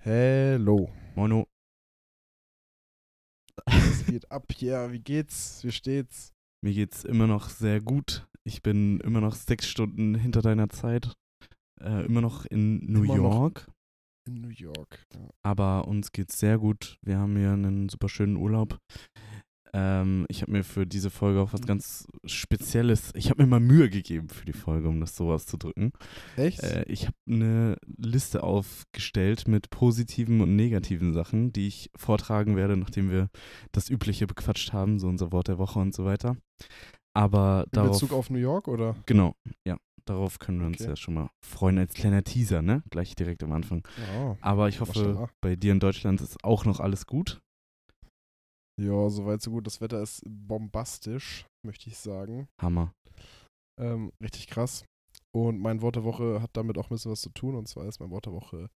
Hello. Mono. Was geht ab hier? Wie geht's? Wie steht's? Mir geht's immer noch sehr gut. Ich bin immer noch sechs Stunden hinter deiner Zeit. Äh, immer noch in New Immer. York. In New York. Ja. Aber uns geht's sehr gut. Wir haben hier einen super schönen Urlaub. Ähm, ich habe mir für diese Folge auch was ganz Spezielles. Ich habe mir mal Mühe gegeben für die Folge, um das so auszudrücken. Echt? Äh, ich habe eine Liste aufgestellt mit positiven und negativen Sachen, die ich vortragen werde, nachdem wir das Übliche bequatscht haben, so unser Wort der Woche und so weiter. Aber in darauf, Bezug auf New York oder? genau, ja, darauf können wir uns Okay. ja schon mal freuen als kleiner Teaser, ne? Gleich direkt am Anfang. Ja. Aber ich hoffe, bei dir in Deutschland ist auch noch alles gut. Ja, soweit so gut. Das Wetter ist bombastisch, möchte ich sagen. Hammer. Ähm, richtig krass. Und mein Wort der Woche hat damit auch ein bisschen was zu tun. Und zwar ist mein Wort der Woche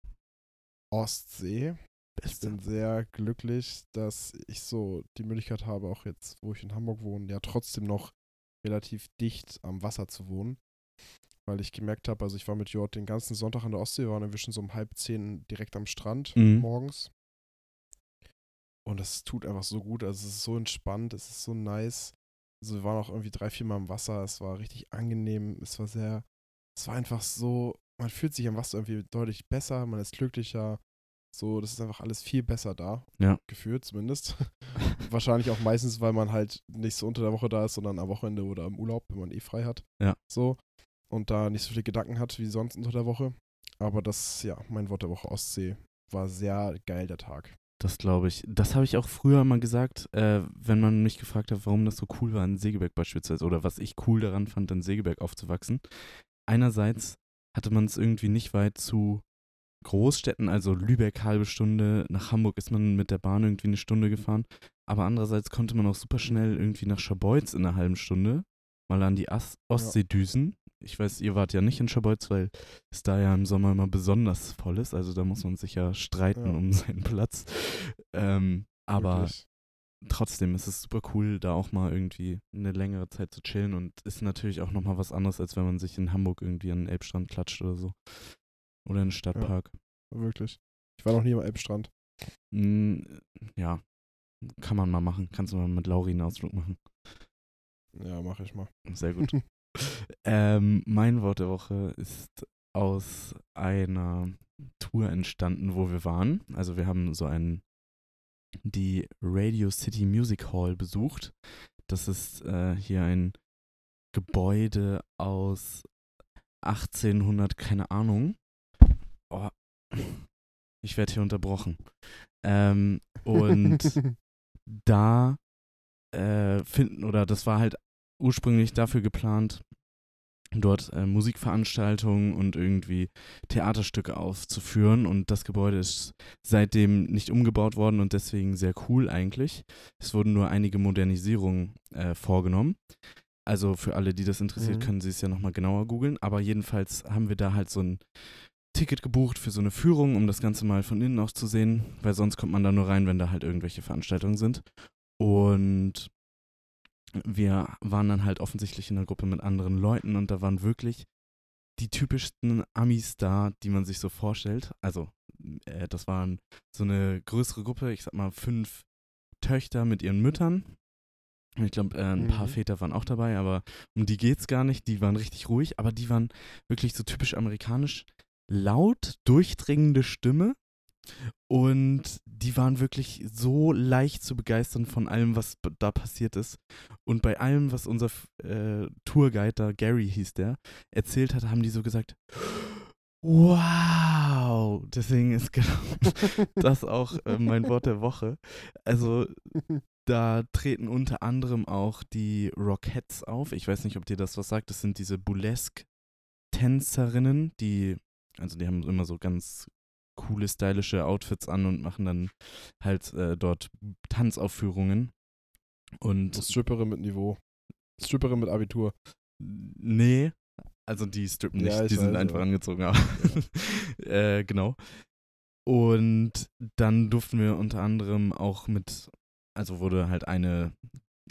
Ostsee. Ich bin sehr glücklich, dass ich so die Möglichkeit habe, auch jetzt, wo ich in Hamburg wohne, ja trotzdem noch relativ dicht am Wasser zu wohnen. Weil ich gemerkt habe, also ich war mit Jord den ganzen Sonntag an der Ostsee, wir waren irgendwie schon so um halb zehn direkt am Strand Mhm. morgens. Und das tut einfach so gut. Also es ist so entspannt, es ist so nice. Also wir waren auch irgendwie drei, vier Mal im Wasser. Es war richtig angenehm. Es war sehr, es war einfach so, man fühlt sich am Wasser irgendwie deutlich besser, man ist glücklicher. So, das ist einfach alles viel besser da. Ja. Gefühlt zumindest. Wahrscheinlich auch meistens, weil man halt nicht so unter der Woche da ist, sondern am Wochenende oder im Urlaub, wenn man eh frei hat. Ja. So. Und da nicht so viele Gedanken hat wie sonst unter der Woche. Aber das, ja, mein Wort der Woche Ostsee war sehr geil der Tag. Das glaube ich. Das habe ich auch früher mal gesagt, äh, wenn man mich gefragt hat, warum das so cool war, in Segeberg beispielsweise, oder was ich cool daran fand, in Segeberg aufzuwachsen. Einerseits hatte man es irgendwie nicht weit zu Großstädten, also Lübeck halbe Stunde, nach Hamburg ist man mit der Bahn irgendwie eine Stunde gefahren, aber andererseits konnte man auch super schnell irgendwie nach Scharbeutz in einer halben Stunde mal an die As Ostsee düsen. Ich weiß, ihr wart ja nicht in Scharbeutz, weil es da ja im Sommer immer besonders voll ist, also da muss man sich ja streiten Ja. um seinen Platz. Ähm, aber Wirklich. trotzdem ist es super cool, da auch mal irgendwie eine längere Zeit zu chillen und ist natürlich auch nochmal was anderes, als wenn man sich in Hamburg irgendwie an den Elbstrand klatscht oder so. Oder in den Stadtpark. Wirklich. Ich war noch nie am Elbstrand. Mm, ja, kann man mal machen. Kannst du mal mit Lauri einen Ausflug machen. Ja, mache ich mal. Sehr gut. ähm, mein Wort der Woche ist aus einer Tour entstanden, wo wir waren. Also wir haben so ein die Radio City Music Hall besucht. Das ist äh, hier ein Gebäude aus 1800, keine Ahnung. Oh, ich werde hier unterbrochen. Ähm, und da äh, finden, oder das war halt ursprünglich dafür geplant, dort äh, Musikveranstaltungen und irgendwie Theaterstücke aufzuführen. Und das Gebäude ist seitdem nicht umgebaut worden und deswegen sehr cool eigentlich. Es wurden nur einige Modernisierungen äh, vorgenommen. Also für alle, die das interessiert, Mhm. können sie es ja nochmal genauer googeln. Aber jedenfalls haben wir da halt so ein Ticket gebucht für so eine Führung, um das Ganze mal von innen aus zu sehen, weil sonst kommt man da nur rein, wenn da halt irgendwelche Veranstaltungen sind. Und wir waren dann halt offensichtlich in einer Gruppe mit anderen Leuten und da waren wirklich die typischsten Amis da, die man sich so vorstellt. Also, äh, das waren so eine größere Gruppe, ich sag mal fünf Töchter mit ihren Müttern. Ich glaube, äh, ein paar Mhm. Väter waren auch dabei, aber um die geht's gar nicht. Die waren richtig ruhig, aber die waren wirklich so typisch amerikanisch. Laut, durchdringende Stimme. Und die waren wirklich so leicht zu begeistern von allem, was da passiert ist. Und bei allem, was unser äh, Tourguide da, Gary hieß der, erzählt hat, haben die so gesagt, wow. Deswegen ist genau das auch äh, mein Wort der Woche. Also da treten unter anderem auch die Rockettes auf. Ich weiß nicht, ob dir das was sagt. Das sind diese Burlesque-Tänzerinnen, die, also die haben immer so ganz coole, stylische Outfits an und machen dann halt äh, dort Tanzaufführungen. Und Stripperin mit Niveau. Stripperin mit Abitur. nee, also die strippen nicht, Ja, die sind weiß, einfach aber- angezogen. Aber äh, genau. Und dann durften wir unter anderem auch mit, also wurde halt eine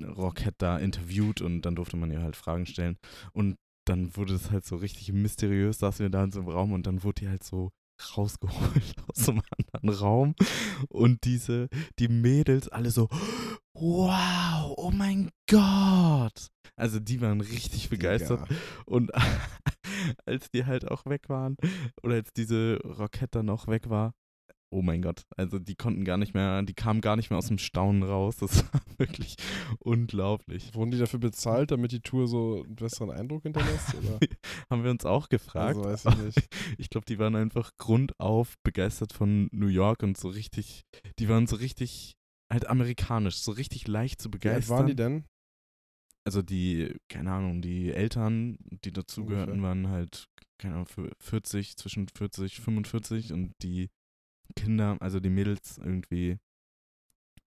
Rockette da interviewt und dann durfte man ihr halt Fragen stellen. Und dann wurde es halt so richtig mysteriös, saßen wir da in so einem Raum und dann wurde die halt so rausgeholt aus einem anderen Raum und diese, die Mädels alle so, wow, oh mein Gott. Also die waren richtig begeistert Digga. und als die halt auch weg waren oder als diese Rocket dann auch weg war, oh mein Gott, also die konnten gar nicht mehr, die kamen gar nicht mehr aus dem Staunen raus. Das war wirklich unglaublich. Wurden die dafür bezahlt, damit die Tour so einen besseren Eindruck hinterlässt? Haben wir uns auch gefragt. Also weiß ich nicht. Ich glaube, die waren einfach grundauf begeistert von New York und so richtig, die waren so richtig halt amerikanisch, so richtig leicht zu Wie begeistern. waren die denn? Also die, keine Ahnung, die Eltern, die dazugehörten, waren halt, keine Ahnung, für 40, zwischen 40, 45 und die Kinder, also die Mädels irgendwie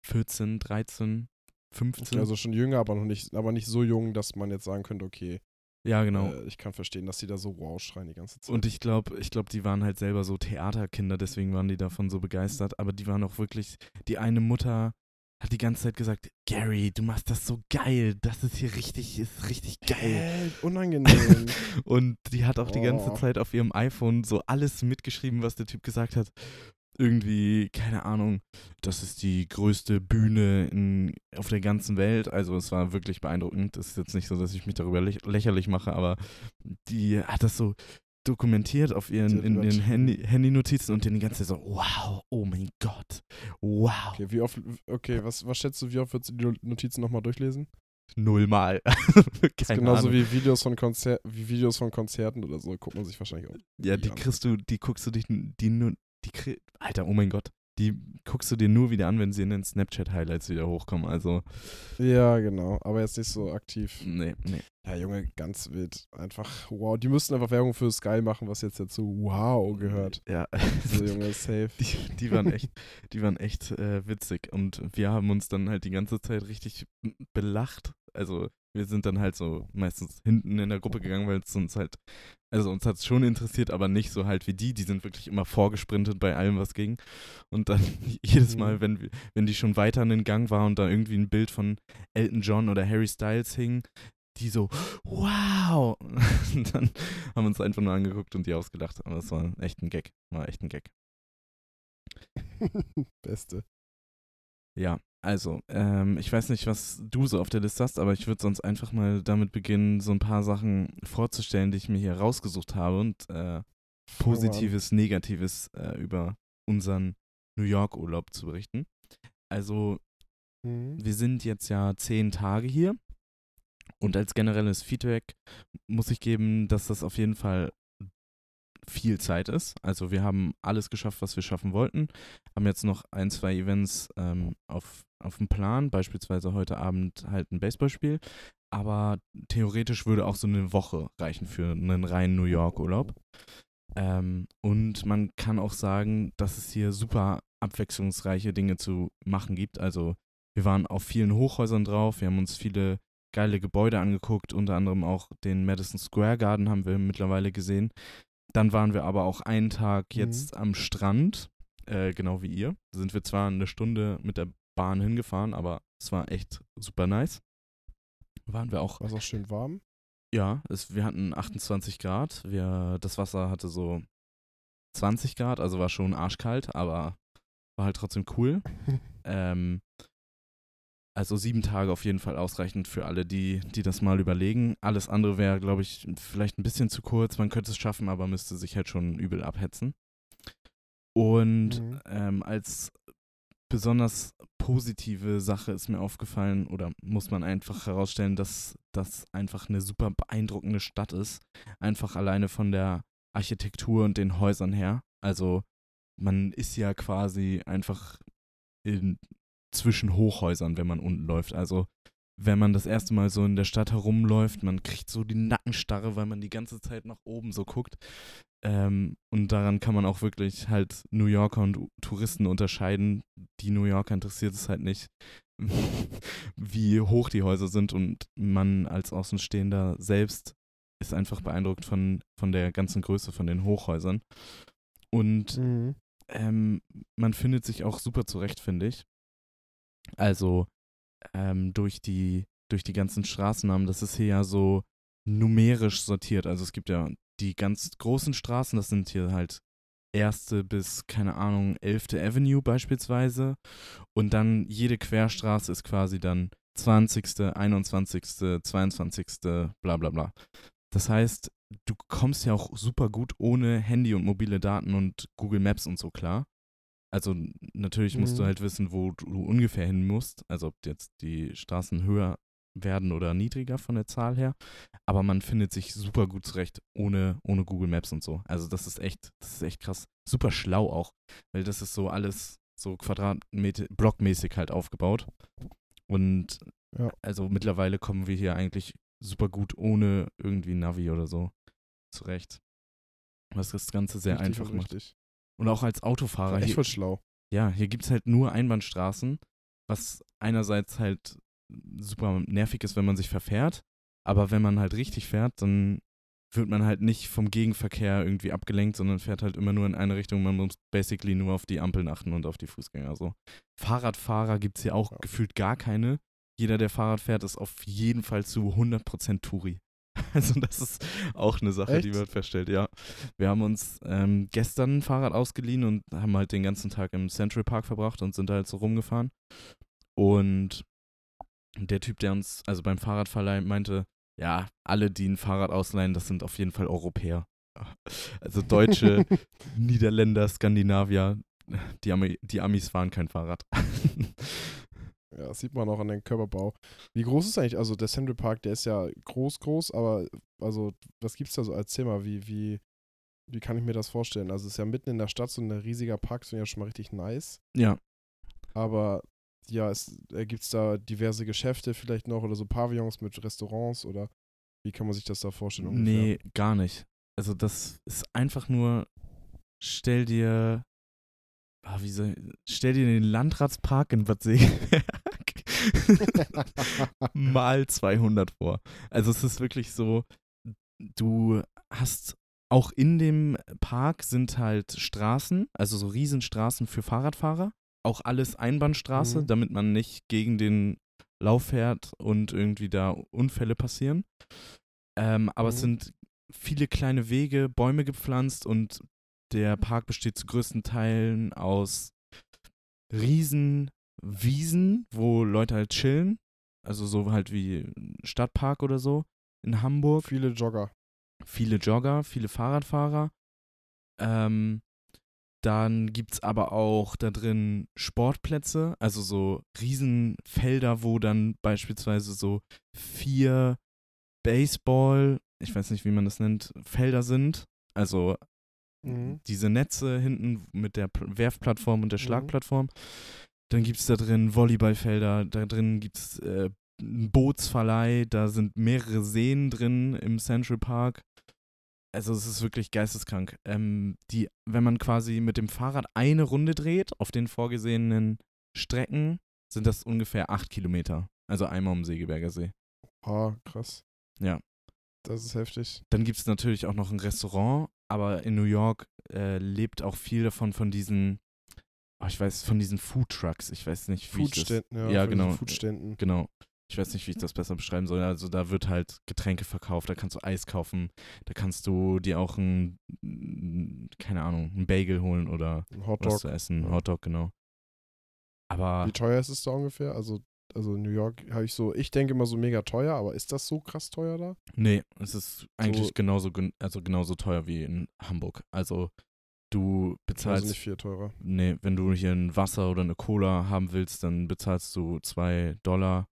14, 13, 15. Okay, also schon jünger, aber noch nicht, aber nicht so jung, dass man jetzt sagen könnte, okay, ja, genau. äh, ich kann verstehen, dass die da so wow schreien die ganze Zeit. Und ich glaube, ich glaube, die waren halt selber so Theaterkinder, deswegen waren die davon so begeistert. Aber die waren auch wirklich, die eine Mutter hat die ganze Zeit gesagt, Gary, du machst das so geil, das ist hier richtig, ist richtig geil. Hä? unangenehm. Und die hat auch die ganze Oh. Zeit auf ihrem iPhone so alles mitgeschrieben, was der Typ gesagt hat. Irgendwie, keine Ahnung, das ist die größte Bühne in, auf der ganzen Welt. Also es war wirklich beeindruckend. Es ist jetzt nicht so, dass ich mich darüber läch lächerlich mache, aber die hat das so dokumentiert auf ihren, in ihren. Handy, Handy-Notizen und dann die ganze Zeit so, wow, oh mein Gott, wow. Okay, wie oft, okay, was, was schätzt du, wie oft würdest du die Notizen nochmal durchlesen? Nullmal. Das ist genauso Ahnung. wie Videos von Konzer wie Videos von Konzerten oder so, guckt man sich wahrscheinlich auch. Ja, die an. kriegst du, die guckst du dich, die nur, die Alter, oh mein Gott, die guckst du dir nur wieder an, wenn sie in den Snapchat-Highlights wieder hochkommen. Also, Ja, genau, aber jetzt nicht so aktiv. nee, nee. Ja, Junge, ganz wild. Einfach, wow, die müssten einfach Werbung für Sky machen, was jetzt dazu wow gehört. Ja, So, Junge, safe. die, die waren echt, die waren echt äh, witzig und wir haben uns dann halt die ganze Zeit richtig belacht. Also wir sind dann halt so meistens hinten in der Gruppe gegangen, weil es uns halt, also uns hat es schon interessiert, aber nicht so halt wie die. Die sind wirklich immer vorgesprintet bei allem, was ging. Und dann jedes Mal, Mhm. wenn, wenn die schon weiter in den Gang war und da irgendwie ein Bild von Elton John oder Harry Styles hing, die so, wow! Und dann haben wir uns einfach nur angeguckt und die ausgelacht. Aber es war echt ein Gag. War echt ein Gag. Beste. Ja, also, ähm, ich weiß nicht, was du so auf der Liste hast, aber ich würde sonst einfach mal damit beginnen, so ein paar Sachen vorzustellen, die ich mir hier rausgesucht habe und äh. Positives, Negatives äh, über unseren New York-Urlaub zu berichten. Also, Mhm. wir sind jetzt ja zehn Tage hier und als generelles Feedback muss ich geben, dass das auf jeden Fall viel Zeit ist. Also wir haben alles geschafft, was wir schaffen wollten. Haben jetzt noch ein, zwei Events ähm, auf, auf dem Plan, beispielsweise heute Abend halt ein Baseballspiel. Aber theoretisch würde auch so eine Woche reichen für einen reinen New York-Urlaub. Ähm, und man kann auch sagen, dass es hier super abwechslungsreiche Dinge zu machen gibt. Also wir waren auf vielen Hochhäusern drauf, wir haben uns viele geile Gebäude angeguckt, unter anderem auch den Madison Square Garden haben wir mittlerweile gesehen. Dann waren wir aber auch einen Tag Mhm. jetzt am Strand, äh, genau wie ihr. Da sind wir zwar eine Stunde mit der Bahn hingefahren, aber es war echt super nice. Waren wir auch War es auch schön warm? ja, es, wir hatten 28 Grad. Wir, das Wasser hatte so 20 Grad, also war schon arschkalt, aber war halt trotzdem cool. ähm, also sieben Tage auf jeden Fall ausreichend für alle, die, die das mal überlegen. Alles andere wäre, glaube ich, vielleicht ein bisschen zu kurz. Man könnte es schaffen, aber müsste sich halt schon übel abhetzen. Und Mhm. ähm, als besonders positive Sache ist mir aufgefallen oder muss man einfach herausstellen, dass das einfach eine super beeindruckende Stadt ist. Einfach alleine von der Architektur und den Häusern her. Also man ist ja quasi einfach in, zwischen Hochhäusern, wenn man unten läuft. Also wenn man das erste Mal so in der Stadt herumläuft, man kriegt so die Nackenstarre, weil man die ganze Zeit nach oben so guckt. Ähm, und daran kann man auch wirklich halt New Yorker und Touristen unterscheiden. Die New Yorker interessiert es halt nicht, wie hoch die Häuser sind und man als Außenstehender selbst ist einfach beeindruckt von, von der ganzen Größe von den Hochhäusern. Und Mhm. ähm, man findet sich auch super zurecht, finde ich. Also ähm, durch die durch die ganzen Straßennamen, das ist hier ja so numerisch sortiert. Also es gibt ja die ganz großen Straßen, das sind hier halt erste bis, keine Ahnung, 11. Avenue beispielsweise. Und dann jede Querstraße ist quasi dann 20., 21., 22., bla bla bla. Das heißt, du kommst ja auch super gut ohne Handy und mobile Daten und Google Maps und so klar. Also natürlich musst Mhm. du halt wissen, wo du ungefähr hin musst. Also ob jetzt die Straßen höher werden oder niedriger von der Zahl her. Aber man findet sich super gut zurecht ohne, ohne Google Maps und so. Also das ist echt, das ist echt krass. Super schlau auch, weil das ist so alles so Quadratmeter, blockmäßig halt aufgebaut. Und Ja. also mittlerweile kommen wir hier eigentlich super gut ohne irgendwie Navi oder so zurecht. Was das Ganze sehr Richtig einfach macht. richtig. Und auch als Autofahrer. War echt voll schlau. ja, hier gibt es halt nur Einbahnstraßen, was einerseits halt super nervig ist, wenn man sich verfährt, aber wenn man halt richtig fährt, dann wird man halt nicht vom Gegenverkehr irgendwie abgelenkt, sondern fährt halt immer nur in eine Richtung. Man muss basically nur auf die Ampeln achten und auf die Fußgänger. So. Fahrradfahrer gibt es hier auch Ja. gefühlt gar keine. Jeder, der Fahrrad fährt, ist auf jeden Fall zu 100% Touri. Also das ist auch eine Sache, die Echt? wird feststellt, ja. Wir haben uns ähm, gestern ein Fahrrad ausgeliehen und haben halt den ganzen Tag im Central Park verbracht und sind da halt so rumgefahren. Und der Typ, der uns, also beim Fahrradverleih meinte, ja, alle, die ein Fahrrad ausleihen, das sind auf jeden Fall Europäer. Also Deutsche, Niederländer, Skandinavier, die, Ami, die Amis fahren kein Fahrrad. Ja, das sieht man auch an den Körperbau. Wie groß ist eigentlich, also der Central Park, der ist ja groß, groß, aber also was gibt's da so als Thema? Wie, wie, wie kann ich mir das vorstellen? Also es ist ja mitten in der Stadt so ein riesiger Park, ich ja schon mal richtig nice. ja, Aber ja, es äh, gibt's da diverse Geschäfte vielleicht noch oder so Pavillons mit Restaurants oder wie kann man sich das da vorstellen? ungefähr? nee, gar nicht. Also das ist einfach nur, stell dir, ah, wie soll, stell dir den Landratspark in Bad Segeberg mal 200 vor. Also es ist wirklich so, du hast auch in dem Park sind halt Straßen, also so Riesenstraßen für Fahrradfahrer. Auch alles Einbahnstraße, Mhm. damit man nicht gegen den Lauf fährt und irgendwie da Unfälle passieren. Ähm, aber es Mhm. sind viele kleine Wege, Bäume gepflanzt und der Park besteht zu größten Teilen aus riesen Wiesen, wo Leute halt chillen. Also so halt wie Stadtpark oder so in Hamburg. Viele Jogger. Viele Jogger, viele Fahrradfahrer. Ähm, dann gibt es aber auch da drin Sportplätze, also so Riesenfelder, wo dann beispielsweise so vier Baseball, ich weiß nicht, wie man das nennt, Felder sind. Also Mhm. diese Netze hinten mit der Pl- Werfplattform und der Mhm. Dann gibt es da drin Volleyballfelder, da drin gibt es äh, einen Bootsverleih, da sind mehrere Seen drin im Central Park. Also es ist wirklich geisteskrank. Ähm, die, wenn man quasi mit dem Fahrrad eine Runde dreht auf den vorgesehenen Strecken, sind das ungefähr acht Kilometer. Also einmal um Segeberger See. Ah, krass. Ja. Das ist heftig. Dann gibt es natürlich auch noch ein Restaurant, aber in New York äh, lebt auch viel davon von diesen, oh, ich weiß, von diesen Food Trucks. Ich weiß nicht, wie ich das, Foodständen, ja, Ja, genau. Foodständen. Genau. Ich weiß nicht, wie ich das besser beschreiben soll. Also da wird halt Getränke verkauft, da kannst du Eis kaufen, da kannst du dir auch ein, keine Ahnung, ein Bagel holen oder Ein was Hotdog. zu essen. ja. Hotdog, genau. Aber Wie teuer ist es da ungefähr? Also, also in New York habe ich so, ich denke immer so mega teuer, aber ist das so krass teuer da? nee, es ist eigentlich So- genauso, also genauso teuer wie in Hamburg. Also du bezahlst Also nicht viel teurer. Nee, wenn du hier ein Wasser oder eine Cola haben willst, dann bezahlst du 2 Dollar.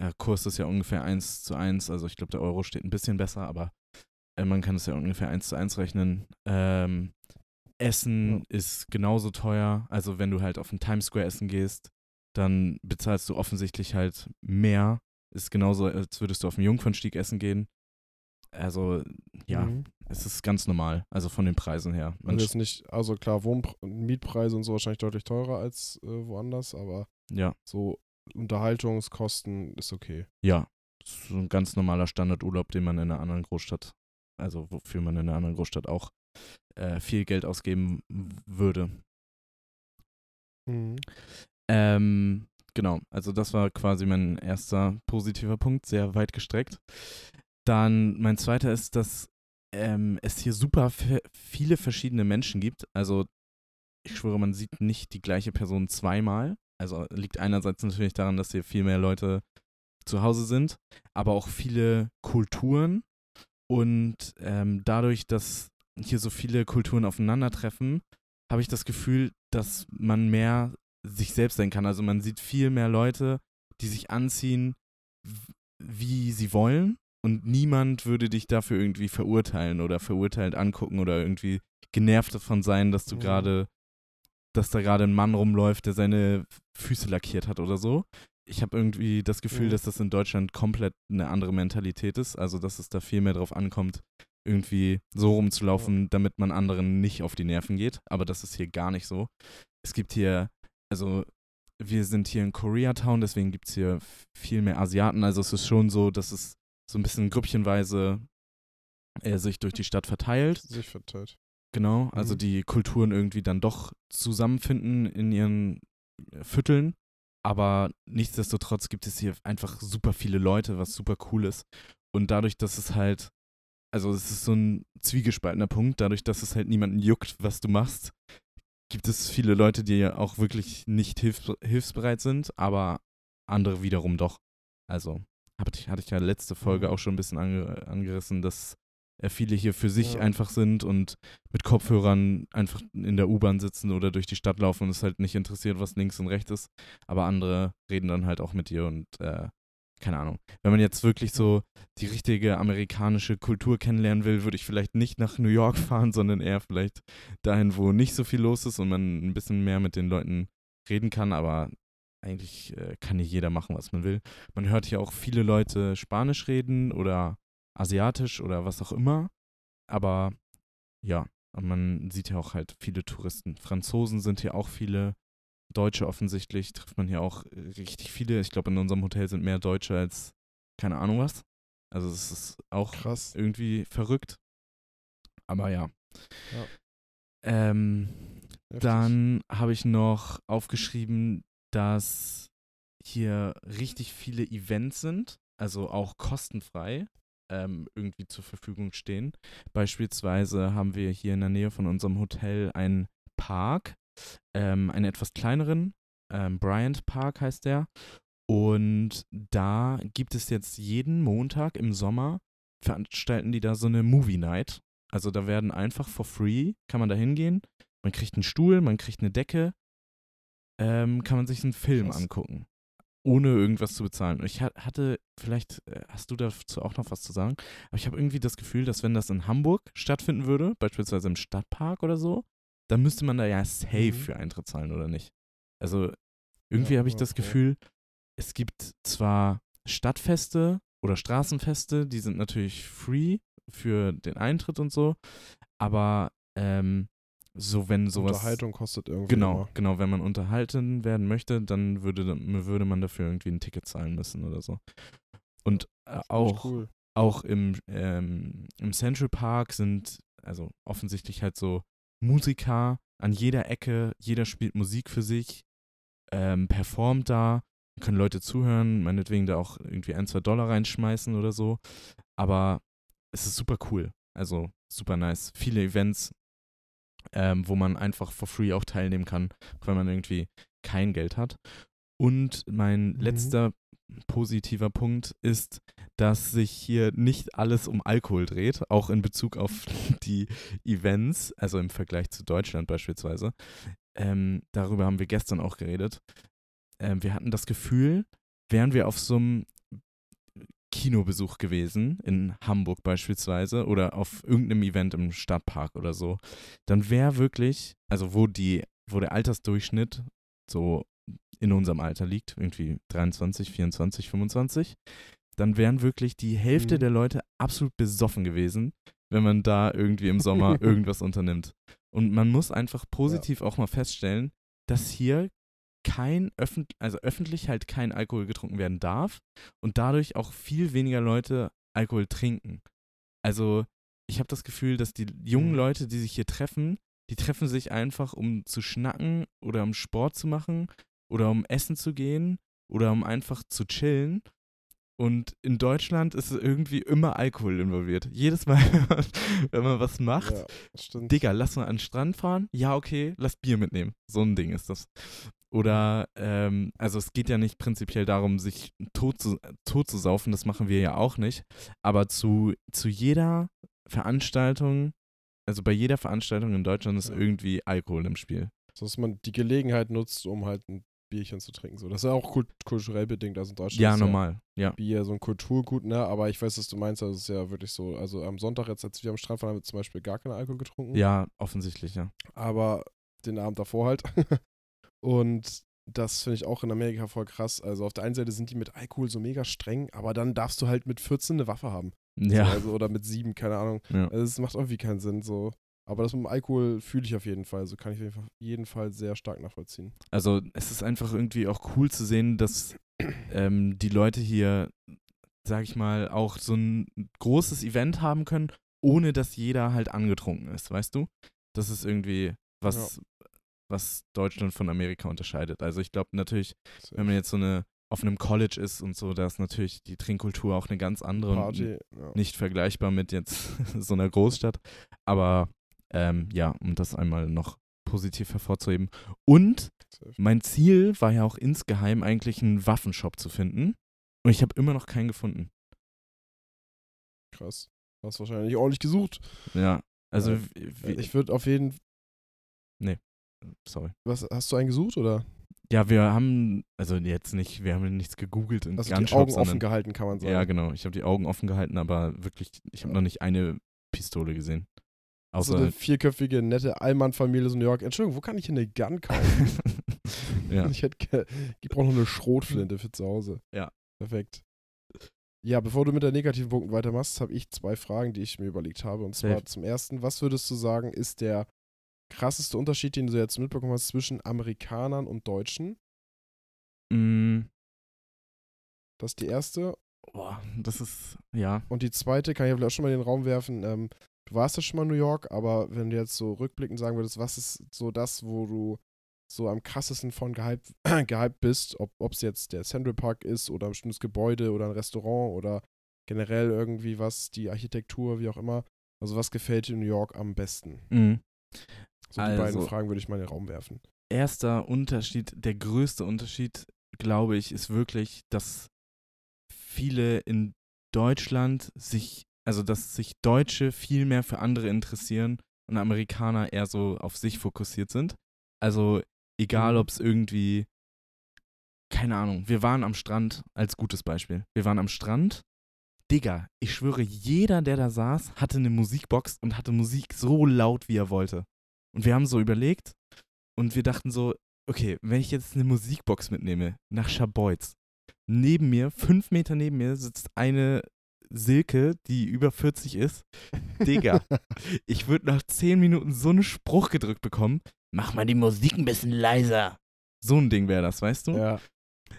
Der Kurs ist ja ungefähr 1 zu 1, also ich glaube, der Euro steht ein bisschen besser, aber äh, man kann es ja ungefähr 1 zu 1 rechnen. Ähm, Essen ist genauso teuer, also wenn du halt auf den Times Square essen gehst, dann bezahlst du offensichtlich halt mehr. Ist genauso, als würdest du auf dem Jungfernstieg essen gehen. Also, ja, Mhm. es ist ganz normal, also von den Preisen her. Man Also jetzt nicht, also klar, Wohnpre Mietpreise und so wahrscheinlich deutlich teurer als äh, woanders, aber ja, so Unterhaltungskosten ist okay. Ja, so ein ganz normaler Standardurlaub, den man in einer anderen Großstadt, also wofür man in einer anderen Großstadt auch äh, viel Geld ausgeben würde. Mhm. Ähm, genau, also das war quasi mein erster positiver Punkt, sehr weit gestreckt. Dann mein zweiter ist, dass ähm, es hier super viele verschiedene Menschen gibt. Also ich schwöre, man sieht nicht die gleiche Person zweimal. Also liegt einerseits natürlich daran, dass hier viel mehr Leute zu Hause sind, aber auch viele Kulturen. Und ähm, dadurch, dass hier so viele Kulturen aufeinandertreffen, habe ich das Gefühl, dass man mehr sich selbst sein kann. Also man sieht viel mehr Leute, die sich anziehen, wie sie wollen. Und niemand würde dich dafür irgendwie verurteilen oder verurteilt angucken oder irgendwie genervt davon sein, dass du mhm. gerade, dass da gerade ein Mann rumläuft, der seine Füße lackiert hat oder so. Ich habe irgendwie das Gefühl, mhm. dass das in Deutschland komplett eine andere Mentalität ist. Also, dass es da viel mehr drauf ankommt, irgendwie so rumzulaufen, ja. damit man anderen nicht auf die Nerven geht. Aber das ist hier gar nicht so. Es gibt hier, also wir sind hier in Koreatown, deswegen gibt es hier viel mehr Asiaten. Also es ist schon so, dass es so ein bisschen grüppchenweise äh, sich durch die Stadt verteilt. Sich verteilt. Genau, also mhm. die Kulturen irgendwie dann doch zusammenfinden in ihren äh, Vierteln. Aber nichtsdestotrotz gibt es hier einfach super viele Leute, was super cool ist. Und dadurch, dass es halt also es ist so ein zwiegespaltener Punkt, dadurch, dass es halt niemanden juckt, was du machst, gibt es viele Leute, die ja auch wirklich nicht hilfs hilfsbereit sind, aber andere wiederum doch. Also ich, hatte ich ja letzte Folge mhm. auch schon ein bisschen ange angerissen, dass viele hier für sich ja. einfach sind und mit Kopfhörern einfach in der U-Bahn sitzen oder durch die Stadt laufen und es halt nicht interessiert, was links und rechts ist. Aber andere reden dann halt auch mit dir und äh, keine Ahnung. Wenn man jetzt wirklich so die richtige amerikanische Kultur kennenlernen will, würde ich vielleicht nicht nach New York fahren, sondern eher vielleicht dahin, wo nicht so viel los ist und man ein bisschen mehr mit den Leuten reden kann. Aber eigentlich äh, kann nicht jeder machen, was man will. Man hört hier auch viele Leute Spanisch reden oder Asiatisch oder was auch immer. Aber ja, man sieht ja auch halt viele Touristen. Franzosen sind hier auch viele. Deutsche offensichtlich trifft man hier auch äh, richtig viele. Ich glaube, in unserem Hotel sind mehr Deutsche als keine Ahnung was. Also es ist auch Krass. irgendwie verrückt. Aber ja. ja. Ähm, dann habe ich noch aufgeschrieben, dass hier richtig viele Events sind, also auch kostenfrei ähm, irgendwie zur Verfügung stehen. Beispielsweise haben wir hier in der Nähe von unserem Hotel einen Park, ähm, einen etwas kleineren, ähm, Bryant Park heißt der. Und da gibt es jetzt jeden Montag im Sommer, veranstalten die da so eine Movie Night. Also da werden einfach for free, kann man da hingehen, man kriegt einen Stuhl, man kriegt eine Decke, ähm, kann man sich einen Film Krass. angucken. Ohne irgendwas zu bezahlen. Und ich hatte, vielleicht äh, hast du dazu auch noch was zu sagen, aber ich habe irgendwie das Gefühl, dass wenn das in Hamburg stattfinden würde, beispielsweise im Stadtpark oder so, dann müsste man da ja safe mhm. für Eintritt zahlen, oder nicht? Also irgendwie ja, habe ich okay. das Gefühl, es gibt zwar Stadtfeste oder Straßenfeste, die sind natürlich free für den Eintritt und so, aber ähm, so wenn sowas. Unterhaltung kostet irgendwie. Genau, immer. genau, wenn man unterhalten werden möchte, dann würde, würde man dafür irgendwie ein Ticket zahlen müssen oder so. Und äh, auch, cool. auch im, ähm, im Central Park sind also offensichtlich halt so Musiker an jeder Ecke, jeder spielt Musik für sich, ähm, performt da, können Leute zuhören, meinetwegen da auch irgendwie ein, zwei Dollar reinschmeißen oder so. Aber es ist super cool. Also super nice. Viele Events, ähm, wo man einfach for free auch teilnehmen kann, wenn man irgendwie kein Geld hat. Und mein mhm. letzter positiver Punkt ist, dass sich hier nicht alles um Alkohol dreht, auch in Bezug auf die Events, also im Vergleich zu Deutschland beispielsweise. Ähm, darüber haben wir gestern auch geredet. Ähm, wir hatten das Gefühl, wären wir auf so einem Kinobesuch gewesen, in Hamburg beispielsweise, oder auf irgendeinem Event im Stadtpark oder so, dann wäre wirklich, also wo die, wo der Altersdurchschnitt so in unserem Alter liegt, irgendwie 23, 24, 25, dann wären wirklich die Hälfte mhm. der Leute absolut besoffen gewesen, wenn man da irgendwie im Sommer irgendwas unternimmt. Und man muss einfach positiv ja. auch mal feststellen, dass hier kein öffentlich, also öffentlich halt kein Alkohol getrunken werden darf und dadurch auch viel weniger Leute Alkohol trinken. Also ich habe das Gefühl, dass die jungen mhm. Leute, die sich hier treffen, die treffen sich einfach, um zu schnacken oder um Sport zu machen oder um essen zu gehen oder um einfach zu chillen. Und in Deutschland ist irgendwie immer Alkohol involviert. Jedes Mal, wenn man was macht, Ja. Digga, lass mal an den Strand fahren. Ja, okay, lass Bier mitnehmen. So ein Ding ist das. Oder, ähm, also es geht ja nicht prinzipiell darum, sich tot zu, tot zu saufen, das machen wir ja auch nicht. Aber zu, zu jeder Veranstaltung, also bei jeder Veranstaltung in Deutschland ist Ja. irgendwie Alkohol im Spiel. So, dass man die Gelegenheit nutzt, um halt ein Bierchen zu trinken. So, das ist ja auch kult kulturell bedingt. Also in Deutschland Ja, ist normal. Ja. Bier so ein Kulturgut, ne? Aber ich weiß, was du meinst. Also es ist ja wirklich so. Also am Sonntag, jetzt, als wir am Strand waren, haben wir zum Beispiel gar keinen Alkohol getrunken. Ja, offensichtlich, ja. aber den Abend davor halt. Und das finde ich auch in Amerika voll krass. Also auf der einen Seite sind die mit Alkohol so mega streng, aber dann darfst du halt mit 14 eine Waffe haben. Ja. So, also, oder mit 7, keine Ahnung. Ja. Also es macht irgendwie keinen Sinn. So. Aber das mit dem Alkohol fühle ich auf jeden Fall. So kann ich auf jeden Fall, sehr stark nachvollziehen. Also es ist einfach irgendwie auch cool zu sehen, dass ähm, die Leute hier, sag ich mal, auch so ein großes Event haben können, ohne dass jeder halt angetrunken ist, weißt du? Das ist irgendwie was, was Deutschland von Amerika unterscheidet. Also ich glaube natürlich, wenn man jetzt so eine auf einem College ist und so, da ist natürlich die Trinkkultur auch eine ganz andere und Party, ja. nicht vergleichbar mit jetzt so einer Großstadt. Aber ähm, ja, um das einmal noch positiv hervorzuheben. Und mein Ziel war ja auch insgeheim eigentlich einen Waffenshop zu finden. Und ich habe immer noch keinen gefunden. krass. Hast wahrscheinlich ordentlich gesucht. Ja, also, Ja, Ich würde auf jeden sorry. Was, hast du einen gesucht oder? Ja, wir haben, also jetzt nicht, wir haben nichts gegoogelt du Gunshop, die Augen offen sondern, gehalten, kann man sagen. Ja, genau. Ich habe die Augen offen gehalten, aber wirklich, ich habe Ja. noch nicht eine Pistole gesehen. so Außer, eine vierköpfige, nette Allmann-Familie so in New York. Entschuldigung, wo kann ich eine Gun kaufen? ja. Ich, hätte, ich brauche noch eine Schrotflinte für zu Hause. Ja. Perfekt. Ja, bevor du mit der negativen Punkten weitermachst, habe ich zwei Fragen, die ich mir überlegt habe. Und zwar Safe. zum ersten, was würdest du sagen, ist der krasseste Unterschied, den du jetzt mitbekommen hast zwischen Amerikanern und Deutschen? Mm, Das ist die erste. boah, das ist, ja. Und die zweite kann ich vielleicht auch schon mal in den Raum werfen. Ähm, du warst ja schon mal in New York, aber wenn du jetzt so rückblickend sagen würdest, was ist so das, wo du so am krassesten von gehypt, gehypt bist, ob es jetzt der Central Park ist oder ein bestimmtes Gebäude oder ein Restaurant oder generell irgendwie was, die Architektur, wie auch immer. Also was gefällt dir in New York am besten? Mm. So die beiden Also- Fragen würde ich mal in den Raum werfen. erster Unterschied, der größte Unterschied, glaube ich, ist wirklich, dass viele in Deutschland sich, also dass sich Deutsche viel mehr für andere interessieren und Amerikaner eher so auf sich fokussiert sind. Also egal, Mhm. ob es irgendwie, keine Ahnung, wir waren am Strand als gutes Beispiel. Wir waren am Strand. Digga, ich schwöre, jeder, der da saß, hatte eine Musikbox und hatte Musik so laut, wie er wollte. Und wir haben so überlegt, und wir dachten so, okay, wenn ich jetzt eine Musikbox mitnehme nach Scharbeutz, neben mir, fünf Meter neben mir, sitzt eine Silke, die über 40 ist. Digga, ich würde nach zehn Minuten so einen Spruch gedrückt bekommen, mach mal die Musik ein bisschen leiser. So ein Ding wäre das, weißt du? Ja.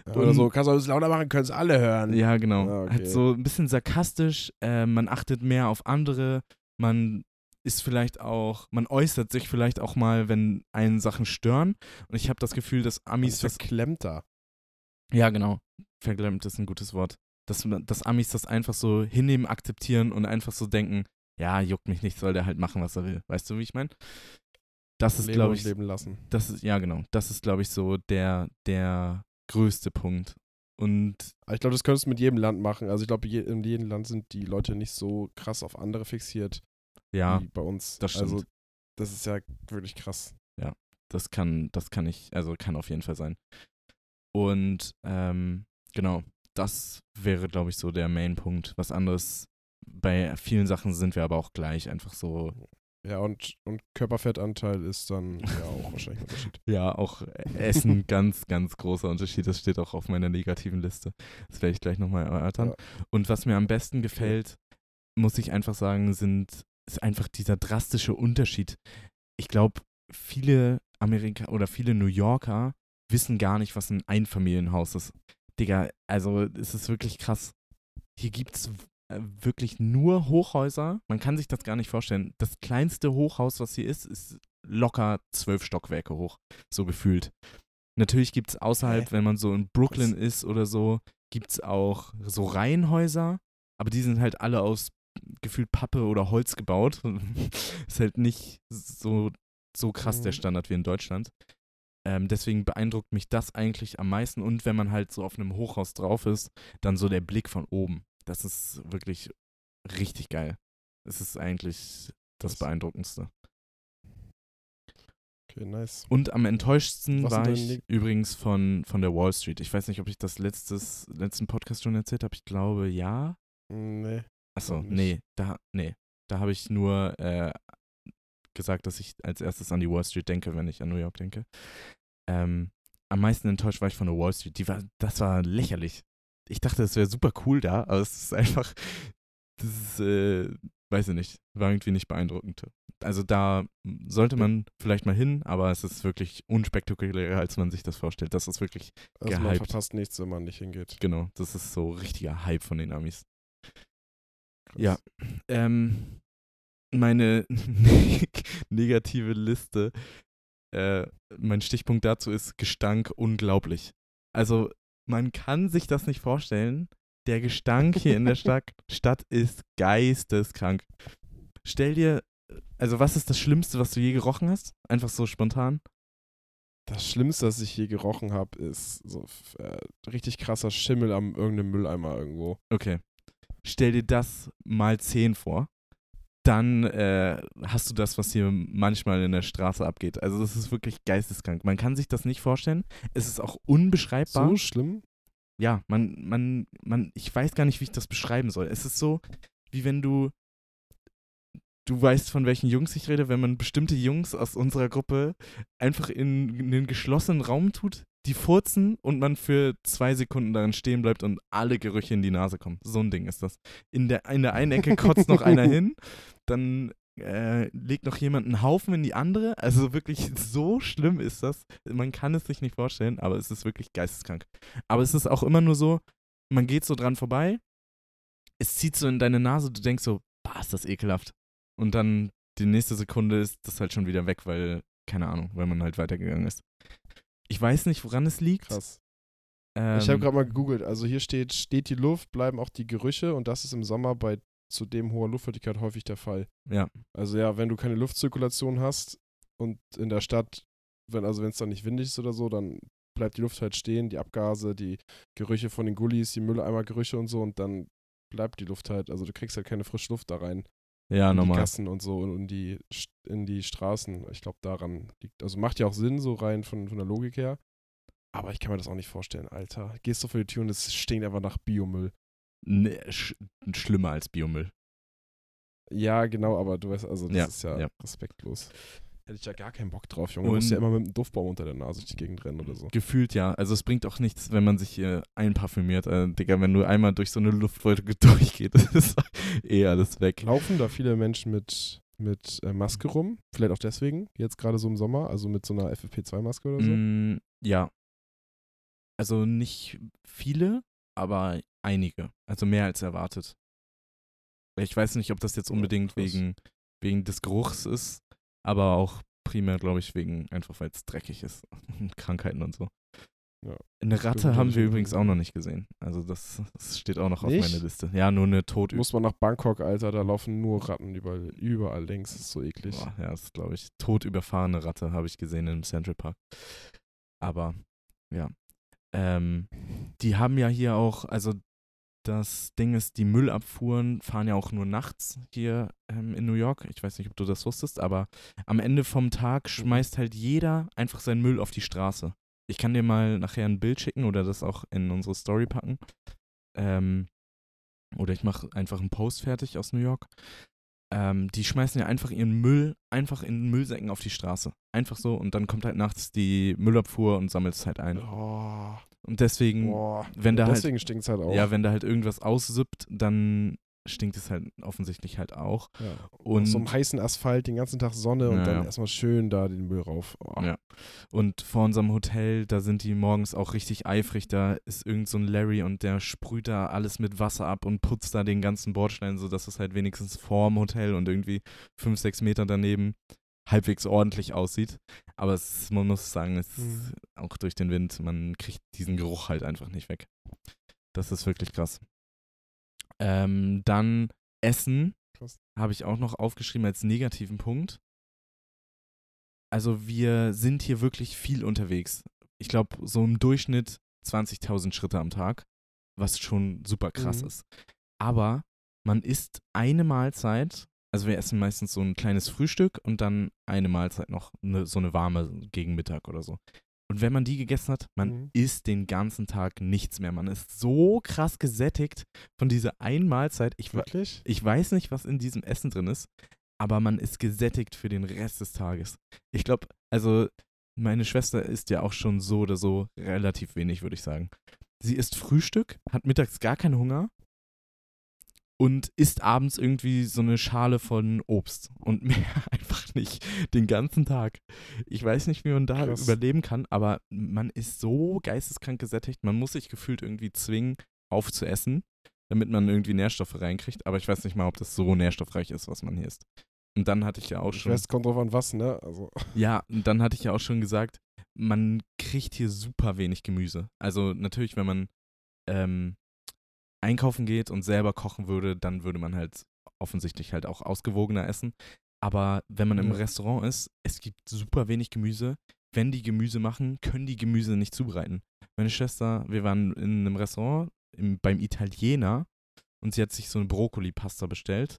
ja oder so, kannst du alles lauter machen, können es alle hören. Ja, genau. Ah, okay. Halt so ein bisschen sarkastisch, äh, man achtet mehr auf andere, man ist vielleicht auch, man äußert sich vielleicht auch mal, wenn einen Sachen stören. Und ich habe das Gefühl, dass Man Amis das verklemmter. Ja, genau. Verklemmt ist ein gutes Wort. Dass, dass Amis das einfach so hinnehmen, akzeptieren und einfach so denken, ja, juckt mich nicht, soll der halt machen, was er will. Weißt du, wie ich meine? Das ist, glaube ich, leben lassen. das ist, ja, genau. Das ist, glaube ich, so der, der größte Punkt. Und ich glaube, das könntest du mit jedem Land machen. Also ich glaube, je, in jedem Land sind die Leute nicht so krass auf andere fixiert ja, wie bei uns. das stimmt. Also das ist ja wirklich krass. das kann, das kann ich, also kann auf jeden Fall sein. Und ähm, genau, das wäre, glaube ich, so der Main-Punkt. Was anderes, bei vielen Sachen sind wir aber auch gleich, einfach so Ja, und, und Körperfettanteil ist dann ja auch wahrscheinlich ein Unterschied. Ja, auch Essen ganz, ganz großer Unterschied. Das steht auch auf meiner negativen Liste. Das werde ich gleich nochmal erörtern. Ja. Und was mir am besten gefällt, muss ich einfach sagen, sind, ist einfach dieser drastische Unterschied. Ich glaube, viele Amerika oder viele New Yorker wissen gar nicht, was ein Einfamilienhaus ist. Digga, also es ist wirklich krass. Hier gibt es wirklich nur Hochhäuser. Man kann sich das gar nicht vorstellen. Das kleinste Hochhaus, was hier ist, ist locker zwölf Stockwerke hoch, so gefühlt. Natürlich gibt es außerhalb, Hä? wenn man so in Brooklyn ist oder so, gibt es auch so Reihenhäuser, aber die sind halt alle aus gefühlt Pappe oder Holz gebaut. ist halt nicht so, so krass der Mhm. Standard wie in Deutschland. Ähm, deswegen beeindruckt mich das eigentlich am meisten. Und wenn man halt so auf einem Hochhaus drauf ist, dann so der Blick von oben. Das ist wirklich richtig geil. Es ist eigentlich das. Beeindruckendste. Okay, nice. Und am enttäuschtsten Was war ich übrigens von, von der Wall Street. Ich weiß nicht, ob ich das letztes, letzten Podcast schon erzählt habe. Ich glaube, ja. Nee. Achso, nee, da, nee. Da habe ich nur äh, gesagt, dass ich als erstes an die Wall Street denke, wenn ich an New York denke. Ähm, am meisten enttäuscht war ich von der Wall Street. Die war, das war lächerlich. Ich dachte, es wäre super cool da, aber es ist einfach, das ist, äh, weiß ich nicht, war irgendwie nicht beeindruckend. Also da sollte man vielleicht mal hin, aber es ist wirklich unspektakulärer, als man sich das vorstellt. Das ist wirklich, Also man Gehypt. verpasst nichts, wenn man nicht hingeht. genau, das ist so richtiger Hype von den Amis. Krass. Ja. Ähm, meine negative Liste, äh, mein Stichpunkt dazu ist Gestank unglaublich. Also man kann sich das nicht vorstellen. Der Gestank hier in der Stadt, Stadt ist geisteskrank. Stell dir, also was ist das Schlimmste, was du je gerochen hast? Einfach so spontan. Das Schlimmste, was ich je gerochen habe, ist so äh, richtig krasser Schimmel am irgendeinem Mülleimer irgendwo. Okay. Stell dir das mal 10 vor. Dann äh, hast du das, was hier manchmal in der Straße abgeht. Also das ist wirklich geisteskrank. Man kann sich das nicht vorstellen. Es ist auch unbeschreibbar. So schlimm? Ja, man, man, man, ich weiß gar nicht, wie ich das beschreiben soll. Es ist so, wie wenn du, du weißt, von welchen Jungs ich rede, wenn man bestimmte Jungs aus unserer Gruppe einfach in, in einen geschlossenen Raum tut, die furzen und man für zwei Sekunden darin stehen bleibt und alle Gerüche in die Nase kommen. So ein Ding ist das. In der, in der einen Ecke kotzt noch einer hin, dann äh, legt noch jemand einen Haufen in die andere. Also wirklich so schlimm ist das. Man kann es sich nicht vorstellen, aber es ist wirklich geisteskrank. Aber es ist auch immer nur so, man geht so dran vorbei, es zieht so in deine Nase, du denkst so, bah, ist das ekelhaft. Und dann die nächste Sekunde ist das halt schon wieder weg, weil, keine Ahnung, weil man halt weitergegangen ist. Ich weiß nicht, woran es liegt. Krass. Ähm, ich habe gerade mal gegoogelt. Also hier steht, steht die Luft, bleiben auch die Gerüche und das ist im Sommer bei zudem hoher Luftfeuchtigkeit häufig der Fall. Ja, Also ja, wenn du keine Luftzirkulation hast und in der Stadt, wenn also wenn es dann nicht windig ist oder so, dann bleibt die Luft halt stehen, die Abgase, die Gerüche von den Gullis, die Mülleimergerüche und so und dann bleibt die Luft halt, also du kriegst halt keine frische Luft da rein. Ja, in die. Gassen und so und in die, in die Straßen. Ich glaube, daran liegt, also macht ja auch Sinn, so rein von, von der Logik her. Aber ich kann mir das auch nicht vorstellen, Alter. Gehst du vor die Tür und es stinkt einfach nach Biomüll. Nee, sch schlimmer als Biomüll. Ja, genau, aber du weißt, also das Ja, ist ja, ja. respektlos. Hätte ich ja gar keinen Bock drauf, Junge. Du musst ja immer mit einem Duftbaum unter der Nase durch die Gegend rennen oder so. Gefühlt ja. Also es bringt auch nichts, wenn man sich äh, einparfümiert. Äh, Digga, wenn du einmal durch so eine Luftwolke durchgeht, ist eh alles weg. Laufen da viele Menschen mit, mit äh, Maske rum? Vielleicht auch deswegen, jetzt gerade so im Sommer, also mit so einer FFP2-Maske oder so? Mm, ja. Also nicht viele, aber einige. Also mehr als erwartet. Ich weiß nicht, ob das jetzt Ja, unbedingt krass. wegen, wegen des Geruchs ist, aber auch primär, glaube ich, wegen einfach, weil es dreckig ist und Krankheiten und so. Ja. Eine Ratte haben hab wir übrigens auch noch nicht gesehen. Also das, das steht auch noch auf Nicht? meiner Liste. Ja, nur eine tot Muss man nach Bangkok, Alter, da laufen nur Ratten überall, überall links. Das ist so eklig. Boah, ja, das glaube ich. Tot überfahrene Ratte habe ich gesehen im Central Park. Aber ja. Ähm, die haben ja hier auch, also das Ding ist, die Müllabfuhren fahren ja auch nur nachts hier ähm, in New York. Ich weiß nicht, ob du das wusstest, aber am Ende vom Tag schmeißt halt jeder einfach seinen Müll auf die Straße. Ich kann dir mal nachher ein Bild schicken oder das auch in unsere Story packen. Ähm, oder ich mache einfach einen Post fertig aus New York. Ähm, die schmeißen ja einfach ihren Müll einfach in Müllsäcken auf die Straße. Einfach so und dann kommt halt nachts die Müllabfuhr und sammelt es halt ein. Oh, Und deswegen, boah. wenn da halt- Deswegen stinkt es halt auch. ja, wenn da halt irgendwas aussippt, dann stinkt es halt offensichtlich halt auch. Ja. Und- so einem heißen Asphalt, den ganzen Tag Sonne und Ja, dann erstmal schön da den Müll rauf. Oh. Ja. Und vor unserem Hotel, da sind die morgens auch richtig eifrig. Da ist irgend so ein Larry und der sprüht da alles mit Wasser ab und putzt da den ganzen Bordstein, sodass es halt wenigstens vorm Hotel und irgendwie fünf, sechs Meter daneben halbwegs ordentlich aussieht. Aber es, man muss sagen, es ist Mhm. auch durch den Wind, man kriegt diesen Geruch halt einfach nicht weg. Das ist wirklich krass. Ähm, dann Essen habe ich auch noch aufgeschrieben als negativen Punkt. Also wir sind hier wirklich viel unterwegs. Ich glaube, so im Durchschnitt 20.000 Schritte am Tag, was schon super krass Mhm. ist. Aber man isst eine Mahlzeit, also wir essen meistens so ein kleines Frühstück und dann eine Mahlzeit noch, ne, so eine warme gegen Mittag oder so. Und wenn man die gegessen hat, man Mhm. isst den ganzen Tag nichts mehr. Man ist so krass gesättigt von dieser einen Mahlzeit. Ich, Wirklich? ich weiß nicht, was in diesem Essen drin ist, aber man ist gesättigt für den Rest des Tages. Ich glaube, also meine Schwester isst ja auch schon so oder so relativ wenig, würde ich sagen. Sie isst Frühstück, hat mittags gar keinen Hunger und isst abends irgendwie so eine Schale von Obst und mehr einfach nicht den ganzen Tag. Ich weiß nicht, wie man da Krass. überleben kann, aber man ist so geisteskrank gesättigt, man muss sich gefühlt irgendwie zwingen, aufzuessen, damit man irgendwie Nährstoffe reinkriegt, aber ich weiß nicht mal, ob das so nährstoffreich ist, was man hier isst. Und dann hatte ich ja auch schon. es kommt drauf an was, ne? Also, Ja, und dann hatte ich ja auch schon gesagt, man kriegt hier super wenig Gemüse. Also natürlich, wenn man ähm, einkaufen geht und selber kochen würde, dann würde man halt offensichtlich halt auch ausgewogener essen. Aber wenn man im. Restaurant ist, es gibt super wenig Gemüse. Wenn die Gemüse machen, können die Gemüse nicht zubereiten. Meine Schwester, wir waren in einem Restaurant im, beim Italiener und sie hat sich so eine Brokkoli-Pasta bestellt.